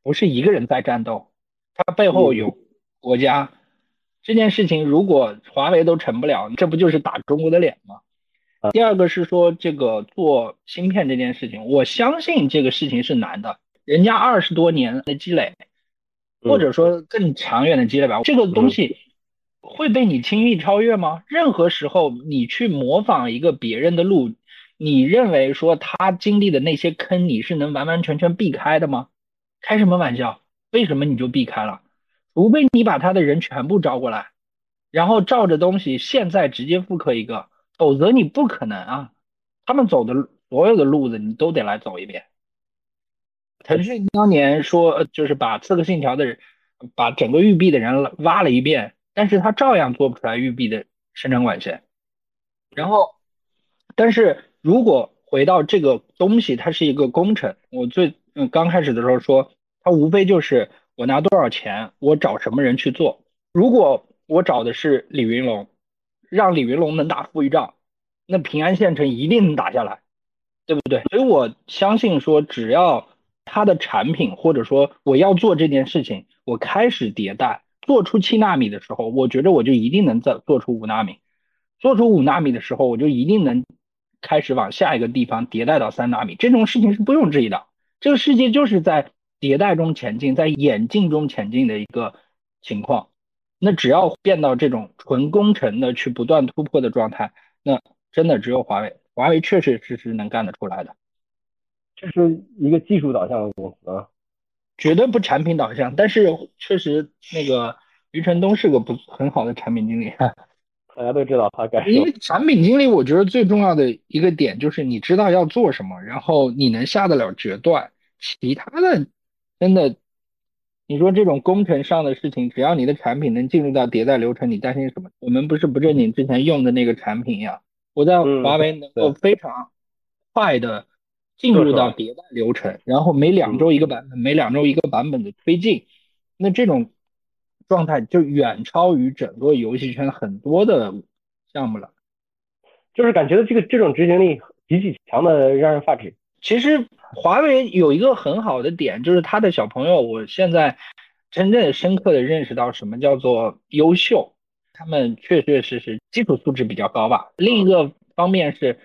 不是一个人在战斗，它背后有国家。这件事情如果华为都成不了，这不就是打中国的脸吗？第二个是说这个做芯片这件事情，我相信这个事情是难的。人家二十多年的积累，或者说更长远的积累吧，这个东西会被你轻易超越吗？任何时候你去模仿一个别人的路，你认为说他经历的那些坑，你是能完完全全避开的吗？开什么玩笑？为什么你就避开了？除非你把他的人全部招过来，然后照着东西现在直接复刻一个，否则你不可能啊。他们走的所有的路子你都得来走一遍。腾讯当年说就是把《刺客信条》的人，把整个育碧的人挖了一遍，但是他照样做不出来育碧的生产管线。然后，但是如果回到这个东西，它是一个工程，我最。嗯，刚开始的时候说，他无非就是我拿多少钱，我找什么人去做。如果我找的是李云龙，让李云龙能打富裕仗，那平安县城一定能打下来，对不对？所以我相信说，只要他的产品或者说我要做这件事情，我开始迭代，做出七纳米的时候，我觉得我就一定能做做出五纳米，做出五纳米的时候，我就一定能开始往下一个地方迭代到三纳米。这种事情是不用质疑的。这个世界就是在迭代中前进，在演进中前进的一个情况。那只要变到这种纯工程的去不断突破的状态，那真的只有华为。华为确确实实能干得出来的。这是一个技术导向的公司啊，绝对不产品导向。但是确实，那个余承东是个不很好的产品经理。大家都知道他干。因为产品经理，我觉得最重要的一个点就是你知道要做什么，然后你能下得了决断。其他的，真的，你说这种工程上的事情，只要你的产品能进入到迭代流程，你担心什么？我们不是不正经之前用的那个产品呀。我在华为能够非常快的进入到迭代流程，然后每两周一个版本，每两周一个版本的推进，那这种状态就远超于整个游戏圈很多的项目了。就是感觉这个这种执行力极其强的，让人发指。其实华为有一个很好的点，就是他的小朋友，我现在真正深刻的认识到什么叫做优秀。他们确确实实基础素质比较高吧。另一个方面是，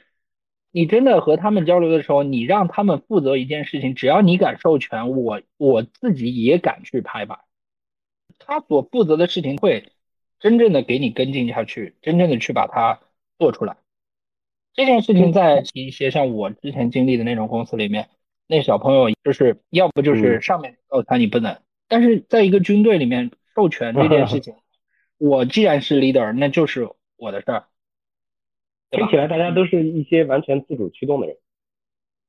你真的和他们交流的时候，你让他们负责一件事情，只要你敢授权，我我自己也敢去拍板。他所负责的事情会真正的给你跟进下去，真正的去把它做出来。这件事情在一些像我之前经历的那种公司里面，那小朋友就是要不就是上面告诉他你不能，但是在一个军队里面授权这件事 情。我既然是 leader，那就是我的事儿。听起来大家都是一些完全自主驱动的人，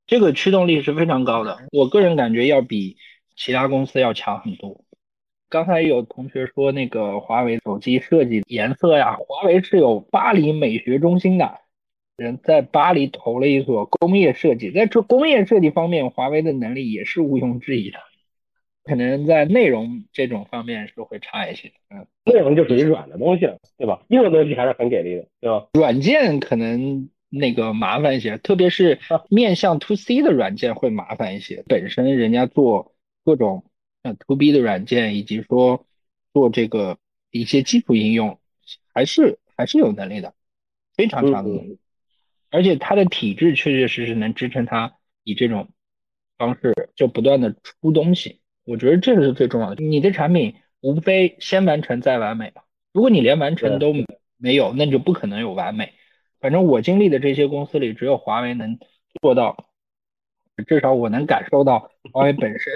这个驱动力是非常高的。我个人感觉要比其他公司要强很多。刚才有同学说那个华为手机设计颜色呀，华为是有巴黎美学中心的人在巴黎投了一所工业设计，在这工业设计方面，华为的能力也是毋庸置疑的。可能在内容这种方面是会差一些，嗯，内容就属于软的东西了，对吧？硬的东西还是很给力的，对吧？软件可能那个麻烦一些，特别是面向 to C 的软件会麻烦一些。本身人家做各种像 to B 的软件，以及说做这个一些基础应用，还是还是有能力的，非常强的能力。而且它的体制确确实实能支撑它以这种方式就不断的出东西。我觉得这个是最重要的。你的产品无非先完成再完美吧。如果你连完成都没有，那就不可能有完美。反正我经历的这些公司里，只有华为能做到。至少我能感受到，华为本身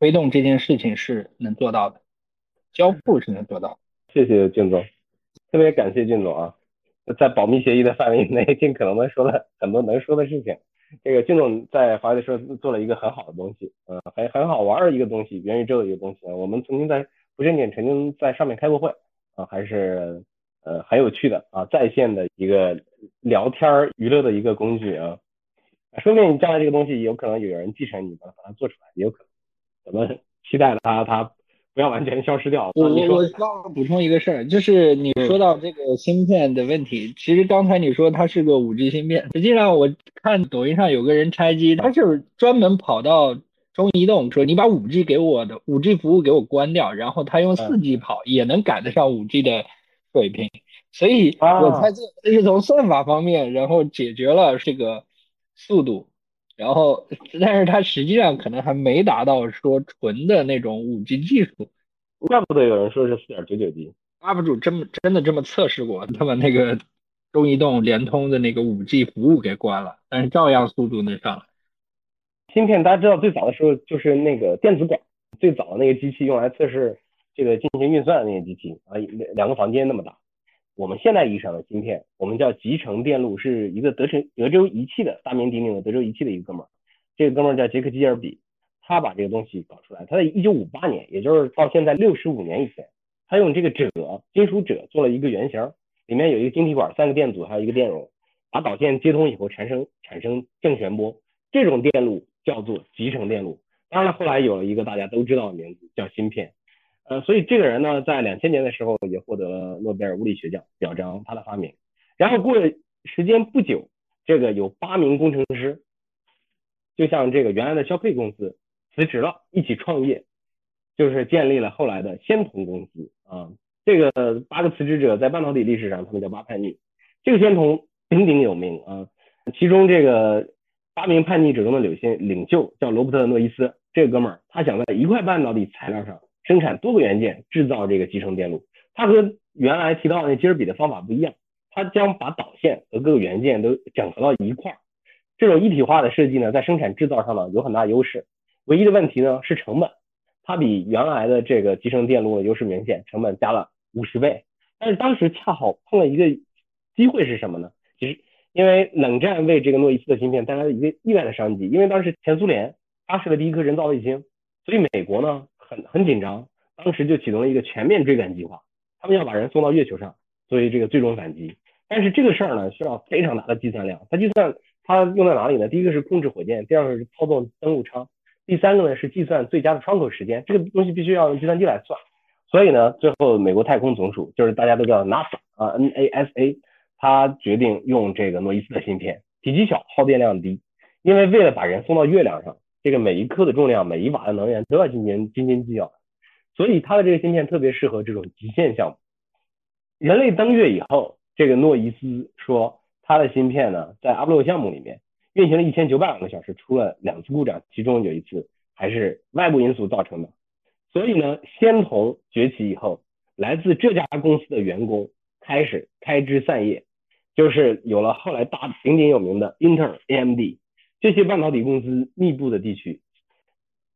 推动这件事情是能做到的，交付是能做到。谢谢靳总，特别感谢靳总啊，在保密协议的范围内，尽可能的说了很多能说的事情。这个靳总在华为的时候做了一个很好的东西，呃，很很好玩的一个东西，元宇宙的一个东西。我们曾经在不正经曾经在上面开过会，啊，还是呃很有趣的啊，在线的一个聊天娱乐的一个工具啊。说不定你将来这个东西有可能有人继承你把把它做出来，也有可能。我们期待它它。不要完全消失掉。我我忘了补充一个事儿，就是你说到这个芯片的问题，其实刚才你说它是个五 G 芯片，实际上我看抖音上有个人拆机，他就是专门跑到中移动说你把五 G 给我的五 G 服务给我关掉，然后他用四 G 跑也能赶得上五 G 的水平，所以我猜这是从算法方面，然后解决了这个速度。然后，但是它实际上可能还没达到说纯的那种五 G 技术，怪不得有人说是四点九九 G。UP 主真真的这么测试过，他把那个中移动、联通的那个五 G 服务给关了，但是照样速度能上来。芯片大家知道，最早的时候就是那个电子管，最早的那个机器用来测试这个进行运算的那个机器啊，两两个房间那么大。我们现代意义上的芯片，我们叫集成电路，是一个德成德州仪器的大名鼎鼎的德州仪器的一个哥们儿，这个哥们儿叫杰克基尔比，他把这个东西搞出来。他在一九五八年，也就是到现在六十五年以前，他用这个锗金属锗做了一个圆形，里面有一个晶体管、三个电阻，还有一个电容，把导线接通以后产生产生正弦波，这种电路叫做集成电路。当然了，后来有了一个大家都知道的名字，叫芯片。呃，所以这个人呢，在两千年的时候也获得了诺贝尔物理学奖，表彰他的发明。然后过了时间不久，这个有八名工程师，就像这个原来的消费公司辞职了，一起创业，就是建立了后来的仙童公司啊。这个八个辞职者在半导体历史上，他们叫八叛逆。这个仙童鼎鼎有名啊，其中这个八名叛逆者中的领先领袖叫罗伯特诺伊斯，这个哥们儿他想在一块半导体材料上。生产多个元件制造这个集成电路，它和原来提到的那基尔比的方法不一样，它将把导线和各个元件都整合到一块儿。这种一体化的设计呢，在生产制造上呢有很大优势。唯一的问题呢是成本，它比原来的这个集成电路优势明显，成本加了五十倍。但是当时恰好碰了一个机会是什么呢？其实因为冷战为这个诺伊斯的芯片带来了一个意外的商机，因为当时前苏联发射了第一颗人造卫星，所以美国呢。很很紧张，当时就启动了一个全面追赶计划，他们要把人送到月球上作为这个最终反击。但是这个事儿呢，需要非常大的计算量，他计算它用在哪里呢？第一个是控制火箭，第二个是操纵登陆舱，第三个呢是计算最佳的窗口时间。这个东西必须要用计算机来算。所以呢，最后美国太空总署就是大家都叫 NASA 啊，NASA，它决定用这个诺伊斯的芯片，体积小，耗电量低。因为为了把人送到月亮上，这个每一克的重量、每一瓦的能源都要进行斤斤计较，所以它的这个芯片特别适合这种极限项目。人类登月以后，这个诺伊斯说。它的芯片呢，在阿波罗项目里面运行了一千九百万个小时，出了两次故障，其中有一次还是外部因素造成的。所以呢，仙童崛起以后，来自这家公司的员工开始开枝散叶，就是有了后来大鼎鼎有名的英特尔、AMD 这些半导体公司密布的地区，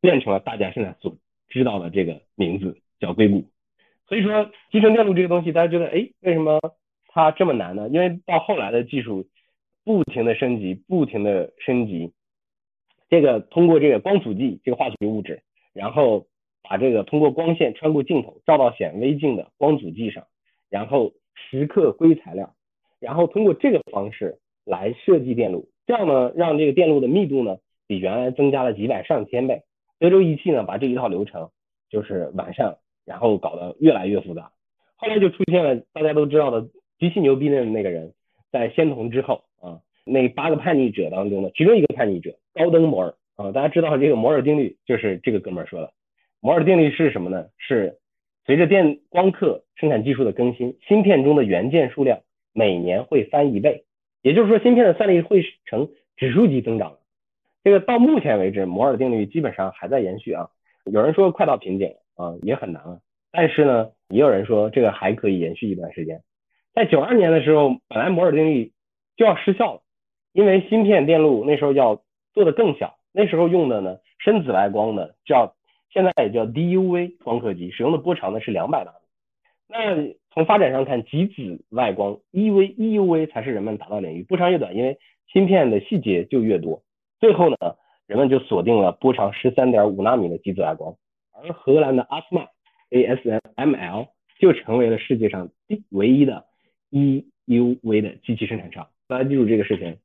变成了大家现在所知道的这个名字叫硅谷。所以说，集成电路这个东西，大家觉得，哎，为什么？它这么难呢？因为到后来的技术不停的升级，不停的升级，这个通过这个光阻剂这个化学物质，然后把这个通过光线穿过镜头照到显微镜的光阻剂上，然后蚀刻硅材料，然后通过这个方式来设计电路，这样呢让这个电路的密度呢比原来增加了几百上千倍。德州仪器呢把这一套流程就是完善，然后搞得越来越复杂，后来就出现了大家都知道的。极其牛逼的那个人，在仙童之后啊，那八个叛逆者当中的其中一个叛逆者高登·摩尔啊，大家知道这个摩尔定律就是这个哥们儿说的。摩尔定律是什么呢？是随着电光刻生产技术的更新，芯片中的元件数量每年会翻一倍，也就是说，芯片的算力会呈指数级增长。这个到目前为止，摩尔定律基本上还在延续啊。有人说快到瓶颈啊，也很难啊。但是呢，也有人说这个还可以延续一段时间。在九二年的时候，本来摩尔定律就要失效了，因为芯片电路那时候要做的更小，那时候用的呢深紫外光的叫现在也叫 DUV 光刻机，使用的波长呢是两百纳米。那从发展上看，极紫外光 EV EUV 才是人们达到领域，波长越短，因为芯片的细节就越多。最后呢，人们就锁定了波长十三点五纳米的极紫外光，而荷兰的阿斯曼 ASML 就成为了世界上第唯一的。EUV 的机器生产厂，大家记住这个事情。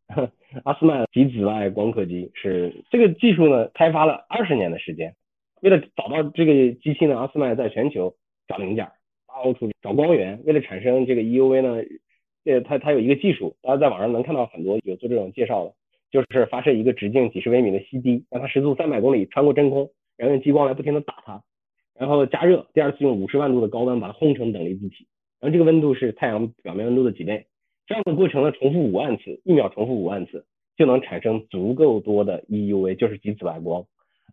阿斯曼极紫外光刻机是这个技术呢，开发了二十年的时间。为了找到这个机器呢，阿斯曼在全球找零件，到处找光源。为了产生这个 EUV 呢，呃，它它有一个技术，大家在网上能看到很多有做这种介绍的，就是发射一个直径几十微米的 CD，让它时速三百公里穿过真空，然后用激光来不停的打它，然后加热，第二次用五十万度的高温把它烘成等离子体。然后这个温度是太阳表面温度的几倍，这样的过程呢，重复五万次，一秒重复五万次，就能产生足够多的 EUV，就是极紫外光，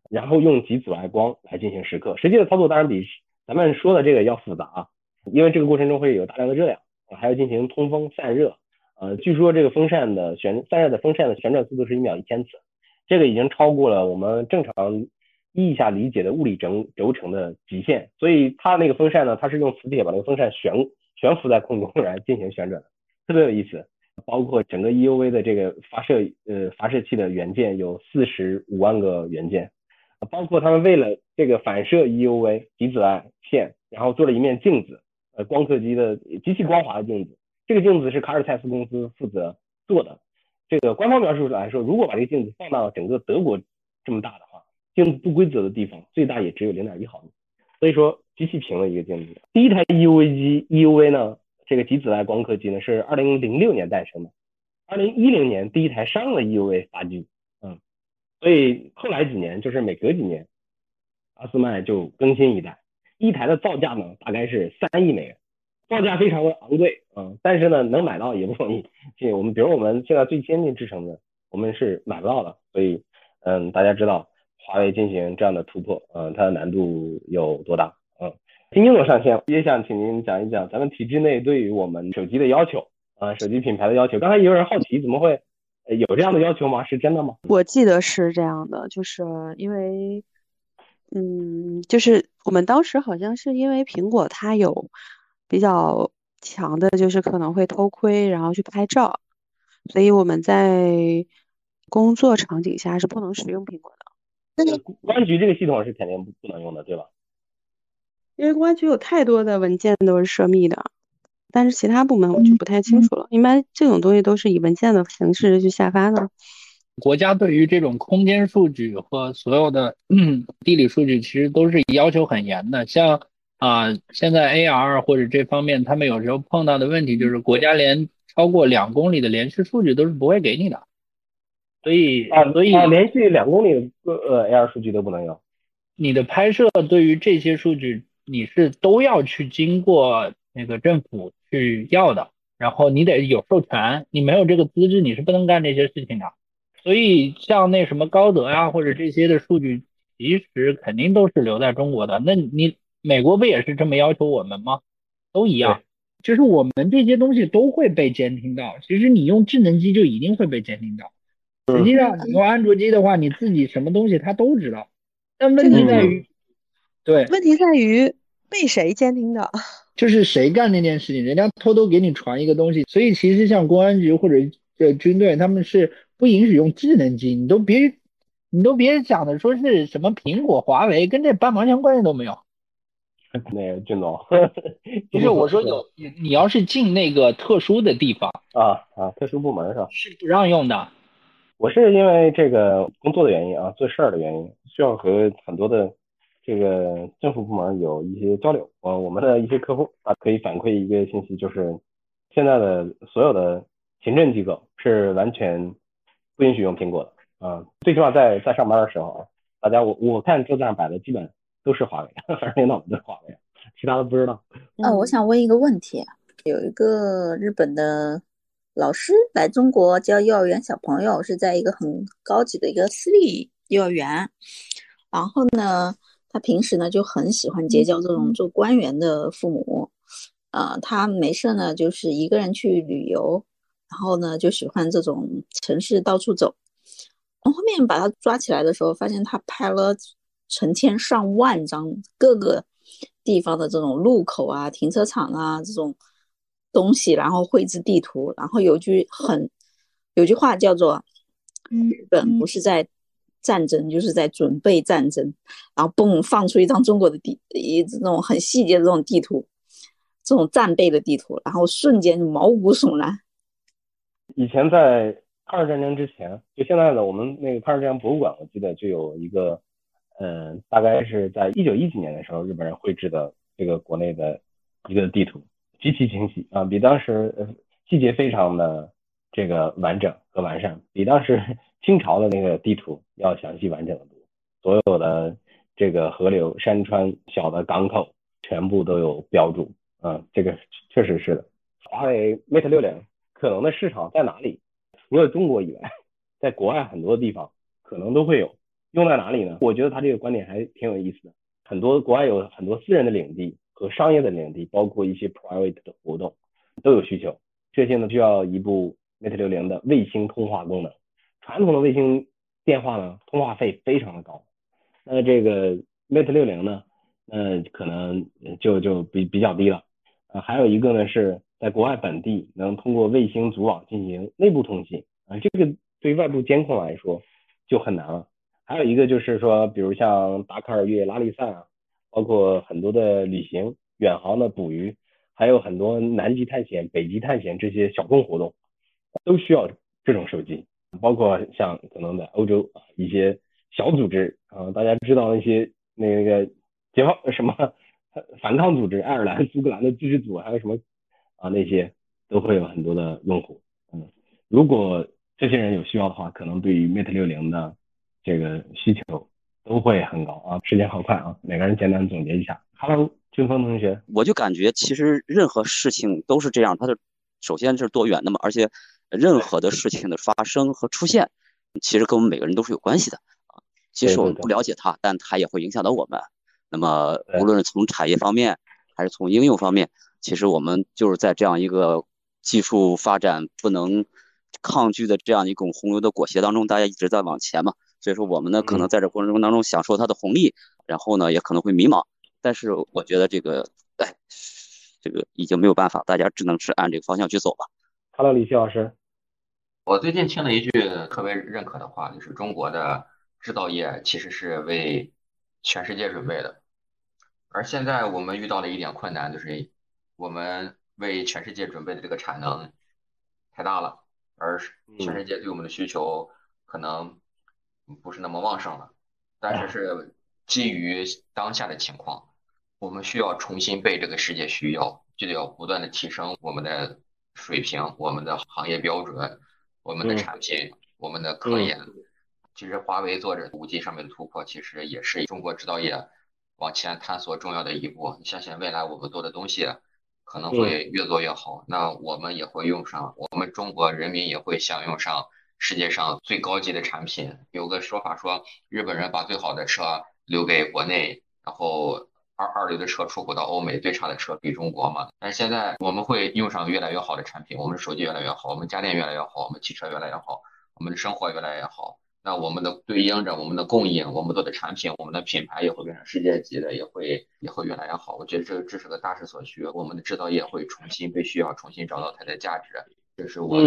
然后用极紫外光来进行蚀刻。实际的操作当然比咱们说的这个要复杂啊，因为这个过程中会有大量的热量，还要进行通风散热。呃，据说这个风扇的旋散热的风扇的旋转速度是一秒一千次，这个已经超过了我们正常。意义下理解的物理轴轴承的极限，所以它那个风扇呢，它是用磁铁把那个风扇悬悬浮在空中来进行旋转的，特别有意思。包括整个 EUV 的这个发射呃发射器的元件有四十五万个元件，包括他们为了这个反射 EUV 极紫外线，然后做了一面镜子，呃光刻机的极其光滑的镜子。这个镜子是卡尔蔡司公司负责做的。这个官方描述来说，如果把这个镜子放到整个德国这么大的话。镜子不规则的地方最大也只有零点一毫米，所以说极其平的一个镜子。第一台 EUV 机 EUV 呢，这个极紫外光刻机呢是二零零六年诞生的，二零一零年第一台商用 EUV 发机，嗯，所以后来几年就是每隔几年，阿斯麦就更新一代，一台的造价呢大概是三亿美元，造价非常的昂贵，嗯，但是呢能买到也不容易，这我们比如我们现在最先进制成的，我们是买不到的，所以嗯大家知道。华为进行这样的突破，嗯，它的难度有多大？嗯，新英总上线，也想请您讲一讲咱们体制内对于我们手机的要求，啊，手机品牌的要求。刚才也有人好奇，怎么会有这样的要求吗？是真的吗？我记得是这样的，就是因为，嗯，就是我们当时好像是因为苹果它有比较强的，就是可能会偷窥，然后去拍照，所以我们在工作场景下是不能使用苹果的。那个公安局这个系统是肯定不不能用的，对吧？因为公安局有太多的文件都是涉密的，但是其他部门我就不太清楚了。一般这种东西都是以文件的形式去下发的。国家对于这种空间数据和所有的地理数据，其实都是要求很严的。像啊，现在 AR 或者这方面，他们有时候碰到的问题就是，国家连超过两公里的连续数据都是不会给你的。所以啊，所以连续两公里的呃 AR 数据都不能用。你的拍摄对于这些数据，你是都要去经过那个政府去要的，然后你得有授权，你没有这个资质，你是不能干这些事情的。所以像那什么高德呀，或者这些的数据，其实肯定都是留在中国的。那你美国不也是这么要求我们吗？都一样，就是我们这些东西都会被监听到。其实你用智能机就一定会被监听到。实际上你用安卓机的话，你自己什么东西它都知道。但问题在于，对，问题在于被谁监听的？就是谁干那件事情，人家偷偷给你传一个东西。所以其实像公安局或者呃军队，他们是。不允许用智能机，你都别，你都别想着说是什么苹果、华为，跟这半毛钱关系都没有。那个俊总，不是我说有你，你要是进那个特殊的地方啊啊，特殊部门是吧？是不让用的。我是因为这个工作的原因啊，做事儿的原因，需要和很多的这个政府部门有一些交流。啊，我们的一些客户啊，可以反馈一个信息，就是现在的所有的行政机构是完全。不允许用苹果的啊，最起码在在上班的时候啊，大家我我看桌子上摆的基本都是华为，反正领导都是华为，其他的不知道。呃，我想问一个问题，有一个日本的老师来中国教幼儿园小朋友，是在一个很高级的一个私立幼儿园，然后呢，他平时呢就很喜欢结交这种做官员的父母，呃，他没事呢就是一个人去旅游。然后呢，就喜欢这种城市到处走。后面把他抓起来的时候，发现他拍了成千上万张各个地方的这种路口啊、停车场啊这种东西，然后绘制地图。然后有句很有句话叫做：“日本不是在战争，就是在准备战争。”然后嘣放出一张中国的地，一这种很细节的这种地图，这种战备的地图，然后瞬间毛骨悚然。以前在抗日战争之前，就现在的我们那个抗日战争博物馆，我记得就有一个，嗯，大概是在一九一几年的时候，日本人绘制的这个国内的一个地图，极其清晰啊，比当时细节非常的这个完整和完善，比当时 清朝的那个地图要详细完整的多。所有的这个河流、山川、小的港口全部都有标注，嗯，这个确实是的。华为 Mate 六零。可能的市场在哪里？除了中国以外，在国外很多地方可能都会有。用在哪里呢？我觉得他这个观点还挺有意思的。很多国外有很多私人的领地和商业的领地，包括一些 private 的活动都有需求。这些呢需要一部 Mate 六零的卫星通话功能。传统的卫星电话呢，通话费非常的高。那这个 Mate 六零呢，那可能就就比比较低了。啊，还有一个呢是。在国外本地能通过卫星组网进行内部通信啊，这个对外部监控来说就很难了。还有一个就是说，比如像达喀尔越野、拉力赛啊，包括很多的旅行、远航的捕鱼，还有很多南极探险、北极探险这些小众活动，都需要这种手机。包括像可能在欧洲啊一些小组织啊，大家知道那些那个解放什么 反抗组织，爱尔兰、苏格兰的自治组，还有什么？啊，那些都会有很多的用户，嗯，如果这些人有需要的话，可能对于 Mate 六零的这个需求都会很高啊。时间好快啊，每个人简单总结一下。Hello，军峰同学，我就感觉其实任何事情都是这样，它的首先是多元的嘛，而且任何的事情的发生和出现，其实跟我们每个人都是有关系的啊。即使我们不了解它，但它也会影响到我们。那么无论是从产业方面，还是从应用方面。其实我们就是在这样一个技术发展不能抗拒的这样一种洪流的裹挟当中，大家一直在往前嘛。所以说我们呢，可能在这过程当中享受它的红利，然后呢，也可能会迷茫。但是我觉得这个，哎，这个已经没有办法，大家只能是按这个方向去走吧。Hello，李旭老师，我最近听了一句特别认可的话，就是中国的制造业其实是为全世界准备的。而现在我们遇到了一点困难，就是。我们为全世界准备的这个产能太大了，而全世界对我们的需求可能不是那么旺盛了。但是是基于当下的情况，我们需要重新被这个世界需要，就得要不断的提升我们的水平、我们的行业标准、我们的产品、我们的科研。其实华为做着五 G 上面的突破，其实也是中国制造业往前探索重要的一步。你相信未来我们做的东西可能会越做越好，那我们也会用上，我们中国人民也会享用上世界上最高级的产品。有个说法说，日本人把最好的车留给国内，然后二二流的车出口到欧美，最差的车给中国嘛。但是现在我们会用上越来越好的产品，我们的手机越来越好，我们家电越来越好，我们汽车越来越好，我们的生活越来越好。那我们的对应着我们的供应，我们做的产品，我们的品牌也会变成世界级的，也会也会越来越好。我觉得这这是个大势所趋，我们的制造业会重新被需要，重新找到它的价值。这是我，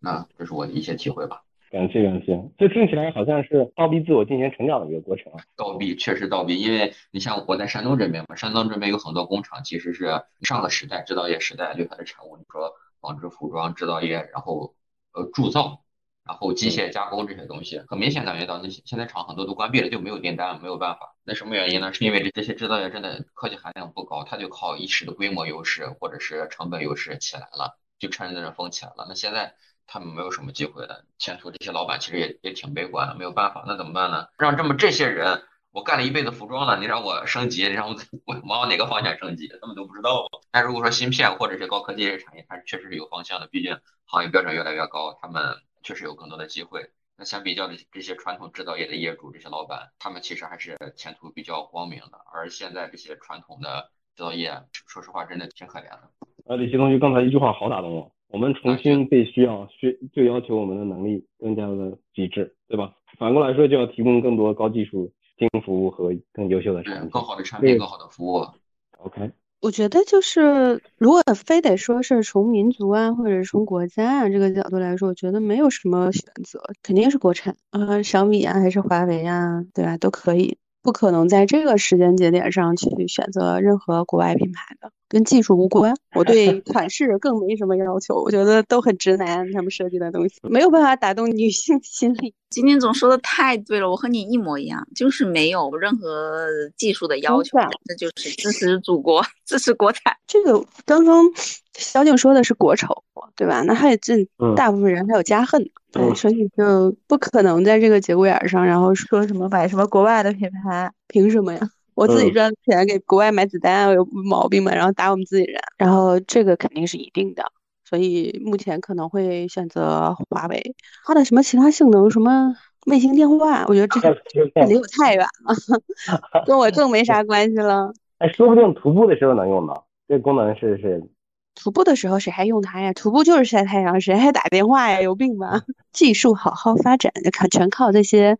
那这是我的一些体会吧。感谢感谢，这听起来好像是倒逼自我进行成长的一个过程啊。倒逼确实倒逼，因为你像我在山东这边嘛，山东这边有很多工厂，其实是上个时代制造业时代留下的产物。你说纺织、服装制造业，然后呃铸造。然后机械加工这些东西，很明显感觉到那些现在厂很多都关闭了，就没有订单，没有办法。那什么原因呢？是因为这这些制造业真的科技含量不高，它就靠一时的规模优势或者是成本优势起来了，就趁着这风起来了。那现在他们没有什么机会了，前途这些老板其实也也挺悲观的，没有办法，那怎么办呢？让这么这些人，我干了一辈子服装了，你让我升级，你让我 我往哪个方向升级，他们都不知道。但如果说芯片或者是高科技这些产业，它确实是有方向的，毕竟行业标准越来越高，他们。确实有更多的机会。那相比较的这些传统制造业的业主，这些老板，他们其实还是前途比较光明的。而现在这些传统的制造业，说实话，真的挺可怜的。呃，李奇同学刚才一句话好打动我。我们重新被需要，需就要求我们的能力更加的极致，对吧？反过来说，就要提供更多高技术、新服务和更优秀的产品，更好的产品，更好的服务。OK。我觉得就是，如果非得说是从民族啊，或者从国家啊这个角度来说，我觉得没有什么选择，肯定是国产啊，小米啊，还是华为啊，对吧？都可以，不可能在这个时间节点上去选择任何国外品牌的。跟技术无关，我对 款式更没什么要求，我觉得都很直男，他们设计的东西没有办法打动女性心理。今天总说的太对了，我和你一模一样，就是没有任何技术的要求，这就是支持祖国，支持国产。这个刚刚小景说的是国丑，对吧？那还有这大部分人还有家恨，对，所以就不可能在这个节骨眼上，然后说什么买什么国外的品牌，凭什么呀？我自己赚钱给国外买子弹有毛病吗？然后打我们自己人，然后这个肯定是一定的，所以目前可能会选择华为。它的什么其他性能，什么卫星电话，我觉得这个 离我太远了，跟我更没啥关系了。哎，说不定徒步的时候能用到，这功能是是。徒步的时候谁还用它呀？徒步就是晒太阳，谁还打电话呀？有病吧？技术好好发展，就靠全靠这些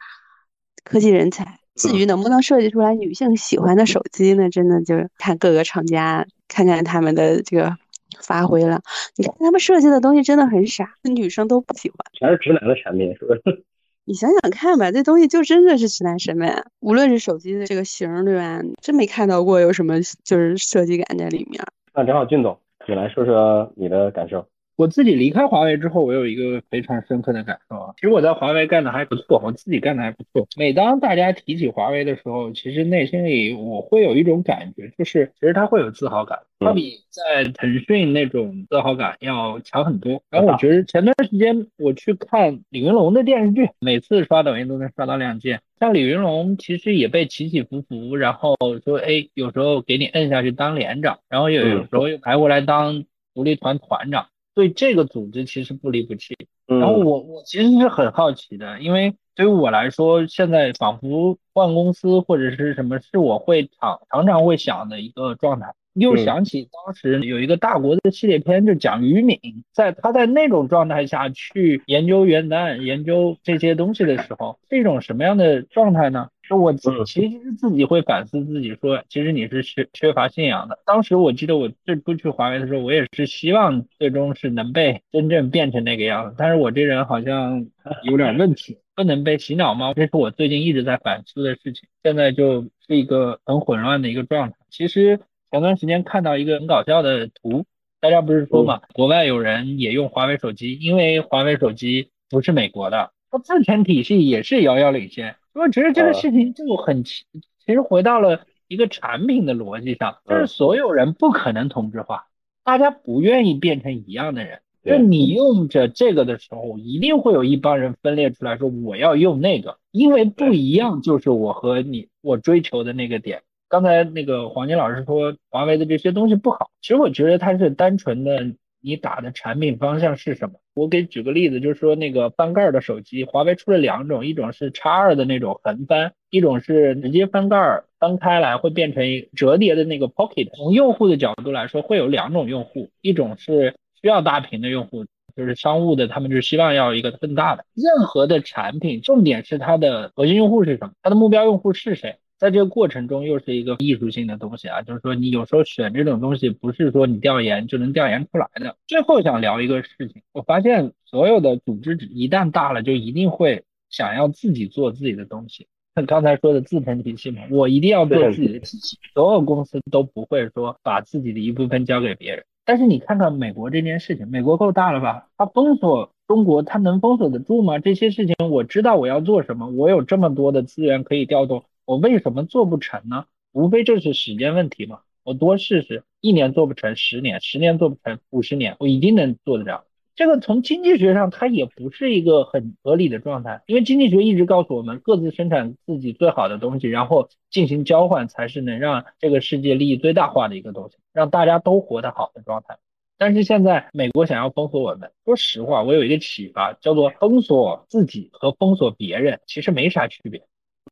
科技人才。至于能不能设计出来女性喜欢的手机呢？真的就是看各个厂家，看看他们的这个发挥了。你看他们设计的东西真的很傻，女生都不喜欢，全是直男的产品，是不是？你想想看吧，这东西就真的是直男审美。无论是手机的这个型，对吧？真没看到过有什么就是设计感在里面。那正好，俊总，你来说说你的感受。我自己离开华为之后，我有一个非常深刻的感受啊。其实我在华为干的还不错，我自己干的还不错。每当大家提起华为的时候，其实内心里我会有一种感觉，就是其实他会有自豪感，他比在腾讯那种自豪感要强很多。然后我觉得前段时间我去看李云龙的电视剧，每次刷抖音都能刷到两件。像李云龙其实也被起起伏伏，然后说哎，有时候给你摁下去当连长，然后有有时候又抬过来当独立团团长。对这个组织其实不离不弃，然后我我其实是很好奇的，因为对于我来说，现在仿佛换公司或者是什么，是我会常常常会想的一个状态。又想起当时有一个大国的系列片，就讲于敏，在他在那种状态下去研究原子弹、研究这些东西的时候，是一种什么样的状态呢？是我自其实是自己会反思自己，说其实你是缺缺乏信仰的。当时我记得我最初去华为的时候，我也是希望最终是能被真正变成那个样子，但是我这人好像 有点问题，不能被洗脑吗？这是我最近一直在反思的事情。现在就是一个很混乱的一个状态。其实。前段时间看到一个很搞笑的图，大家不是说嘛，国外有人也用华为手机，因为华为手机不是美国的，它自成体系也是遥遥领先。我觉得这个事情就很奇，其实回到了一个产品的逻辑上，就是所有人不可能同质化，大家不愿意变成一样的人。就你用着这个的时候，一定会有一帮人分裂出来说我要用那个，因为不一样就是我和你我追求的那个点。刚才那个黄金老师说华为的这些东西不好，其实我觉得它是单纯的你打的产品方向是什么。我给举个例子，就是说那个翻盖的手机，华为出了两种，一种是叉二的那种横翻，一种是直接翻盖翻开来会变成折叠的那个 Pocket。从用户的角度来说，会有两种用户，一种是。需要大屏的用户就是商务的，他们就希望要一个更大的。任何的产品，重点是它的核心用户是什么，它的目标用户是谁。在这个过程中，又是一个艺术性的东西啊，就是说你有时候选这种东西，不是说你调研就能调研出来的。最后想聊一个事情，我发现所有的组织一旦大了，就一定会想要自己做自己的东西。像刚才说的自成体系嘛，我一定要做自己的体系。所有公司都不会说把自己的一部分交给别人。但是你看看美国这件事情，美国够大了吧？它封锁中国，它能封锁得住吗？这些事情我知道我要做什么，我有这么多的资源可以调动，我为什么做不成呢？无非就是时间问题嘛。我多试试，一年做不成，十年，十年做不成，五十年，我一定能做得了。这个从经济学上，它也不是一个很合理的状态，因为经济学一直告诉我们，各自生产自己最好的东西，然后进行交换，才是能让这个世界利益最大化的一个东西，让大家都活得好的状态。但是现在美国想要封锁我们，说实话，我有一个启发，叫做封锁自己和封锁别人其实没啥区别。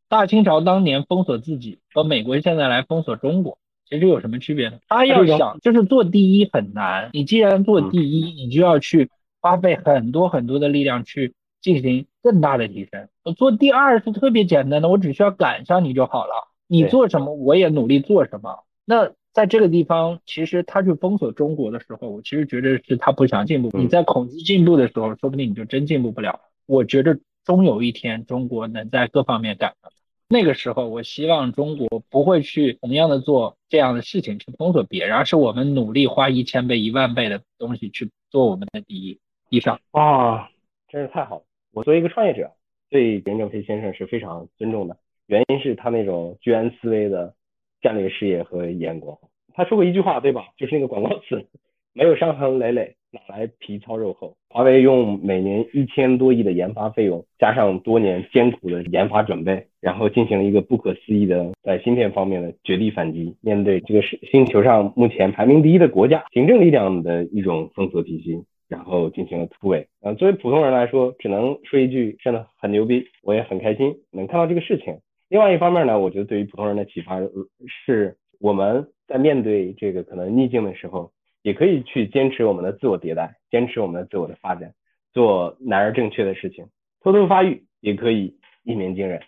大清朝当年封锁自己，和美国现在来封锁中国。其实有什么区别呢？他要想就是做第一很难，你既然做第一，你就要去花费很多很多的力量去进行更大的提升。我做第二是特别简单的，我只需要赶上你就好了。你做什么，我也努力做什么。那在这个地方，其实他去封锁中国的时候，我其实觉得是他不想进步。你在恐惧进步的时候，说不定你就真进步不了。我觉得终有一天，中国能在各方面赶上。那个时候，我希望中国不会去同样的做这样的事情去封锁别人，而是我们努力花一千倍、一万倍的东西去做我们的第一。以上啊，真是太好了！我作为一个创业者，对任正非先生是非常尊重的，原因是他那种居安思危的战略视野和眼光。他说过一句话，对吧？就是那个广告词：没有伤痕累累。哪来皮糙肉厚？华为用每年一千多亿的研发费用，加上多年艰苦的研发准备，然后进行了一个不可思议的在芯片方面的绝地反击。面对这个是星球上目前排名第一的国家，行政力量的一种封锁体系，然后进行了突围。嗯，作为普通人来说，只能说一句真的很牛逼。我也很开心能看到这个事情。另外一方面呢，我觉得对于普通人的启发是，我们在面对这个可能逆境的时候。也可以去坚持我们的自我迭代，坚持我们的自我的发展，做难而正确的事情，偷偷发育也可以一鸣惊人。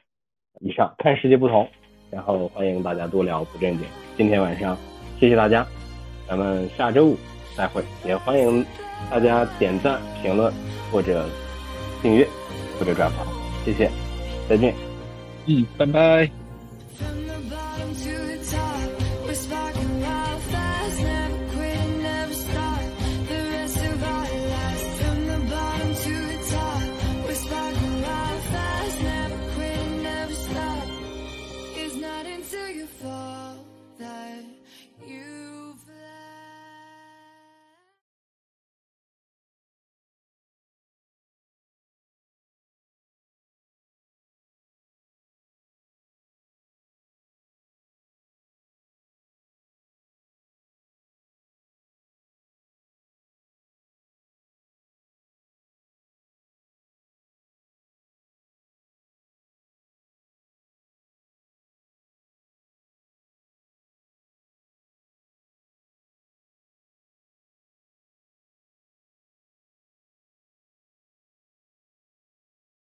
以上看世界不同，然后欢迎大家多聊不正经。今天晚上谢谢大家，咱们下周五再会。也欢迎大家点赞、评论或者订阅或者转发，谢谢，再见。嗯，拜拜。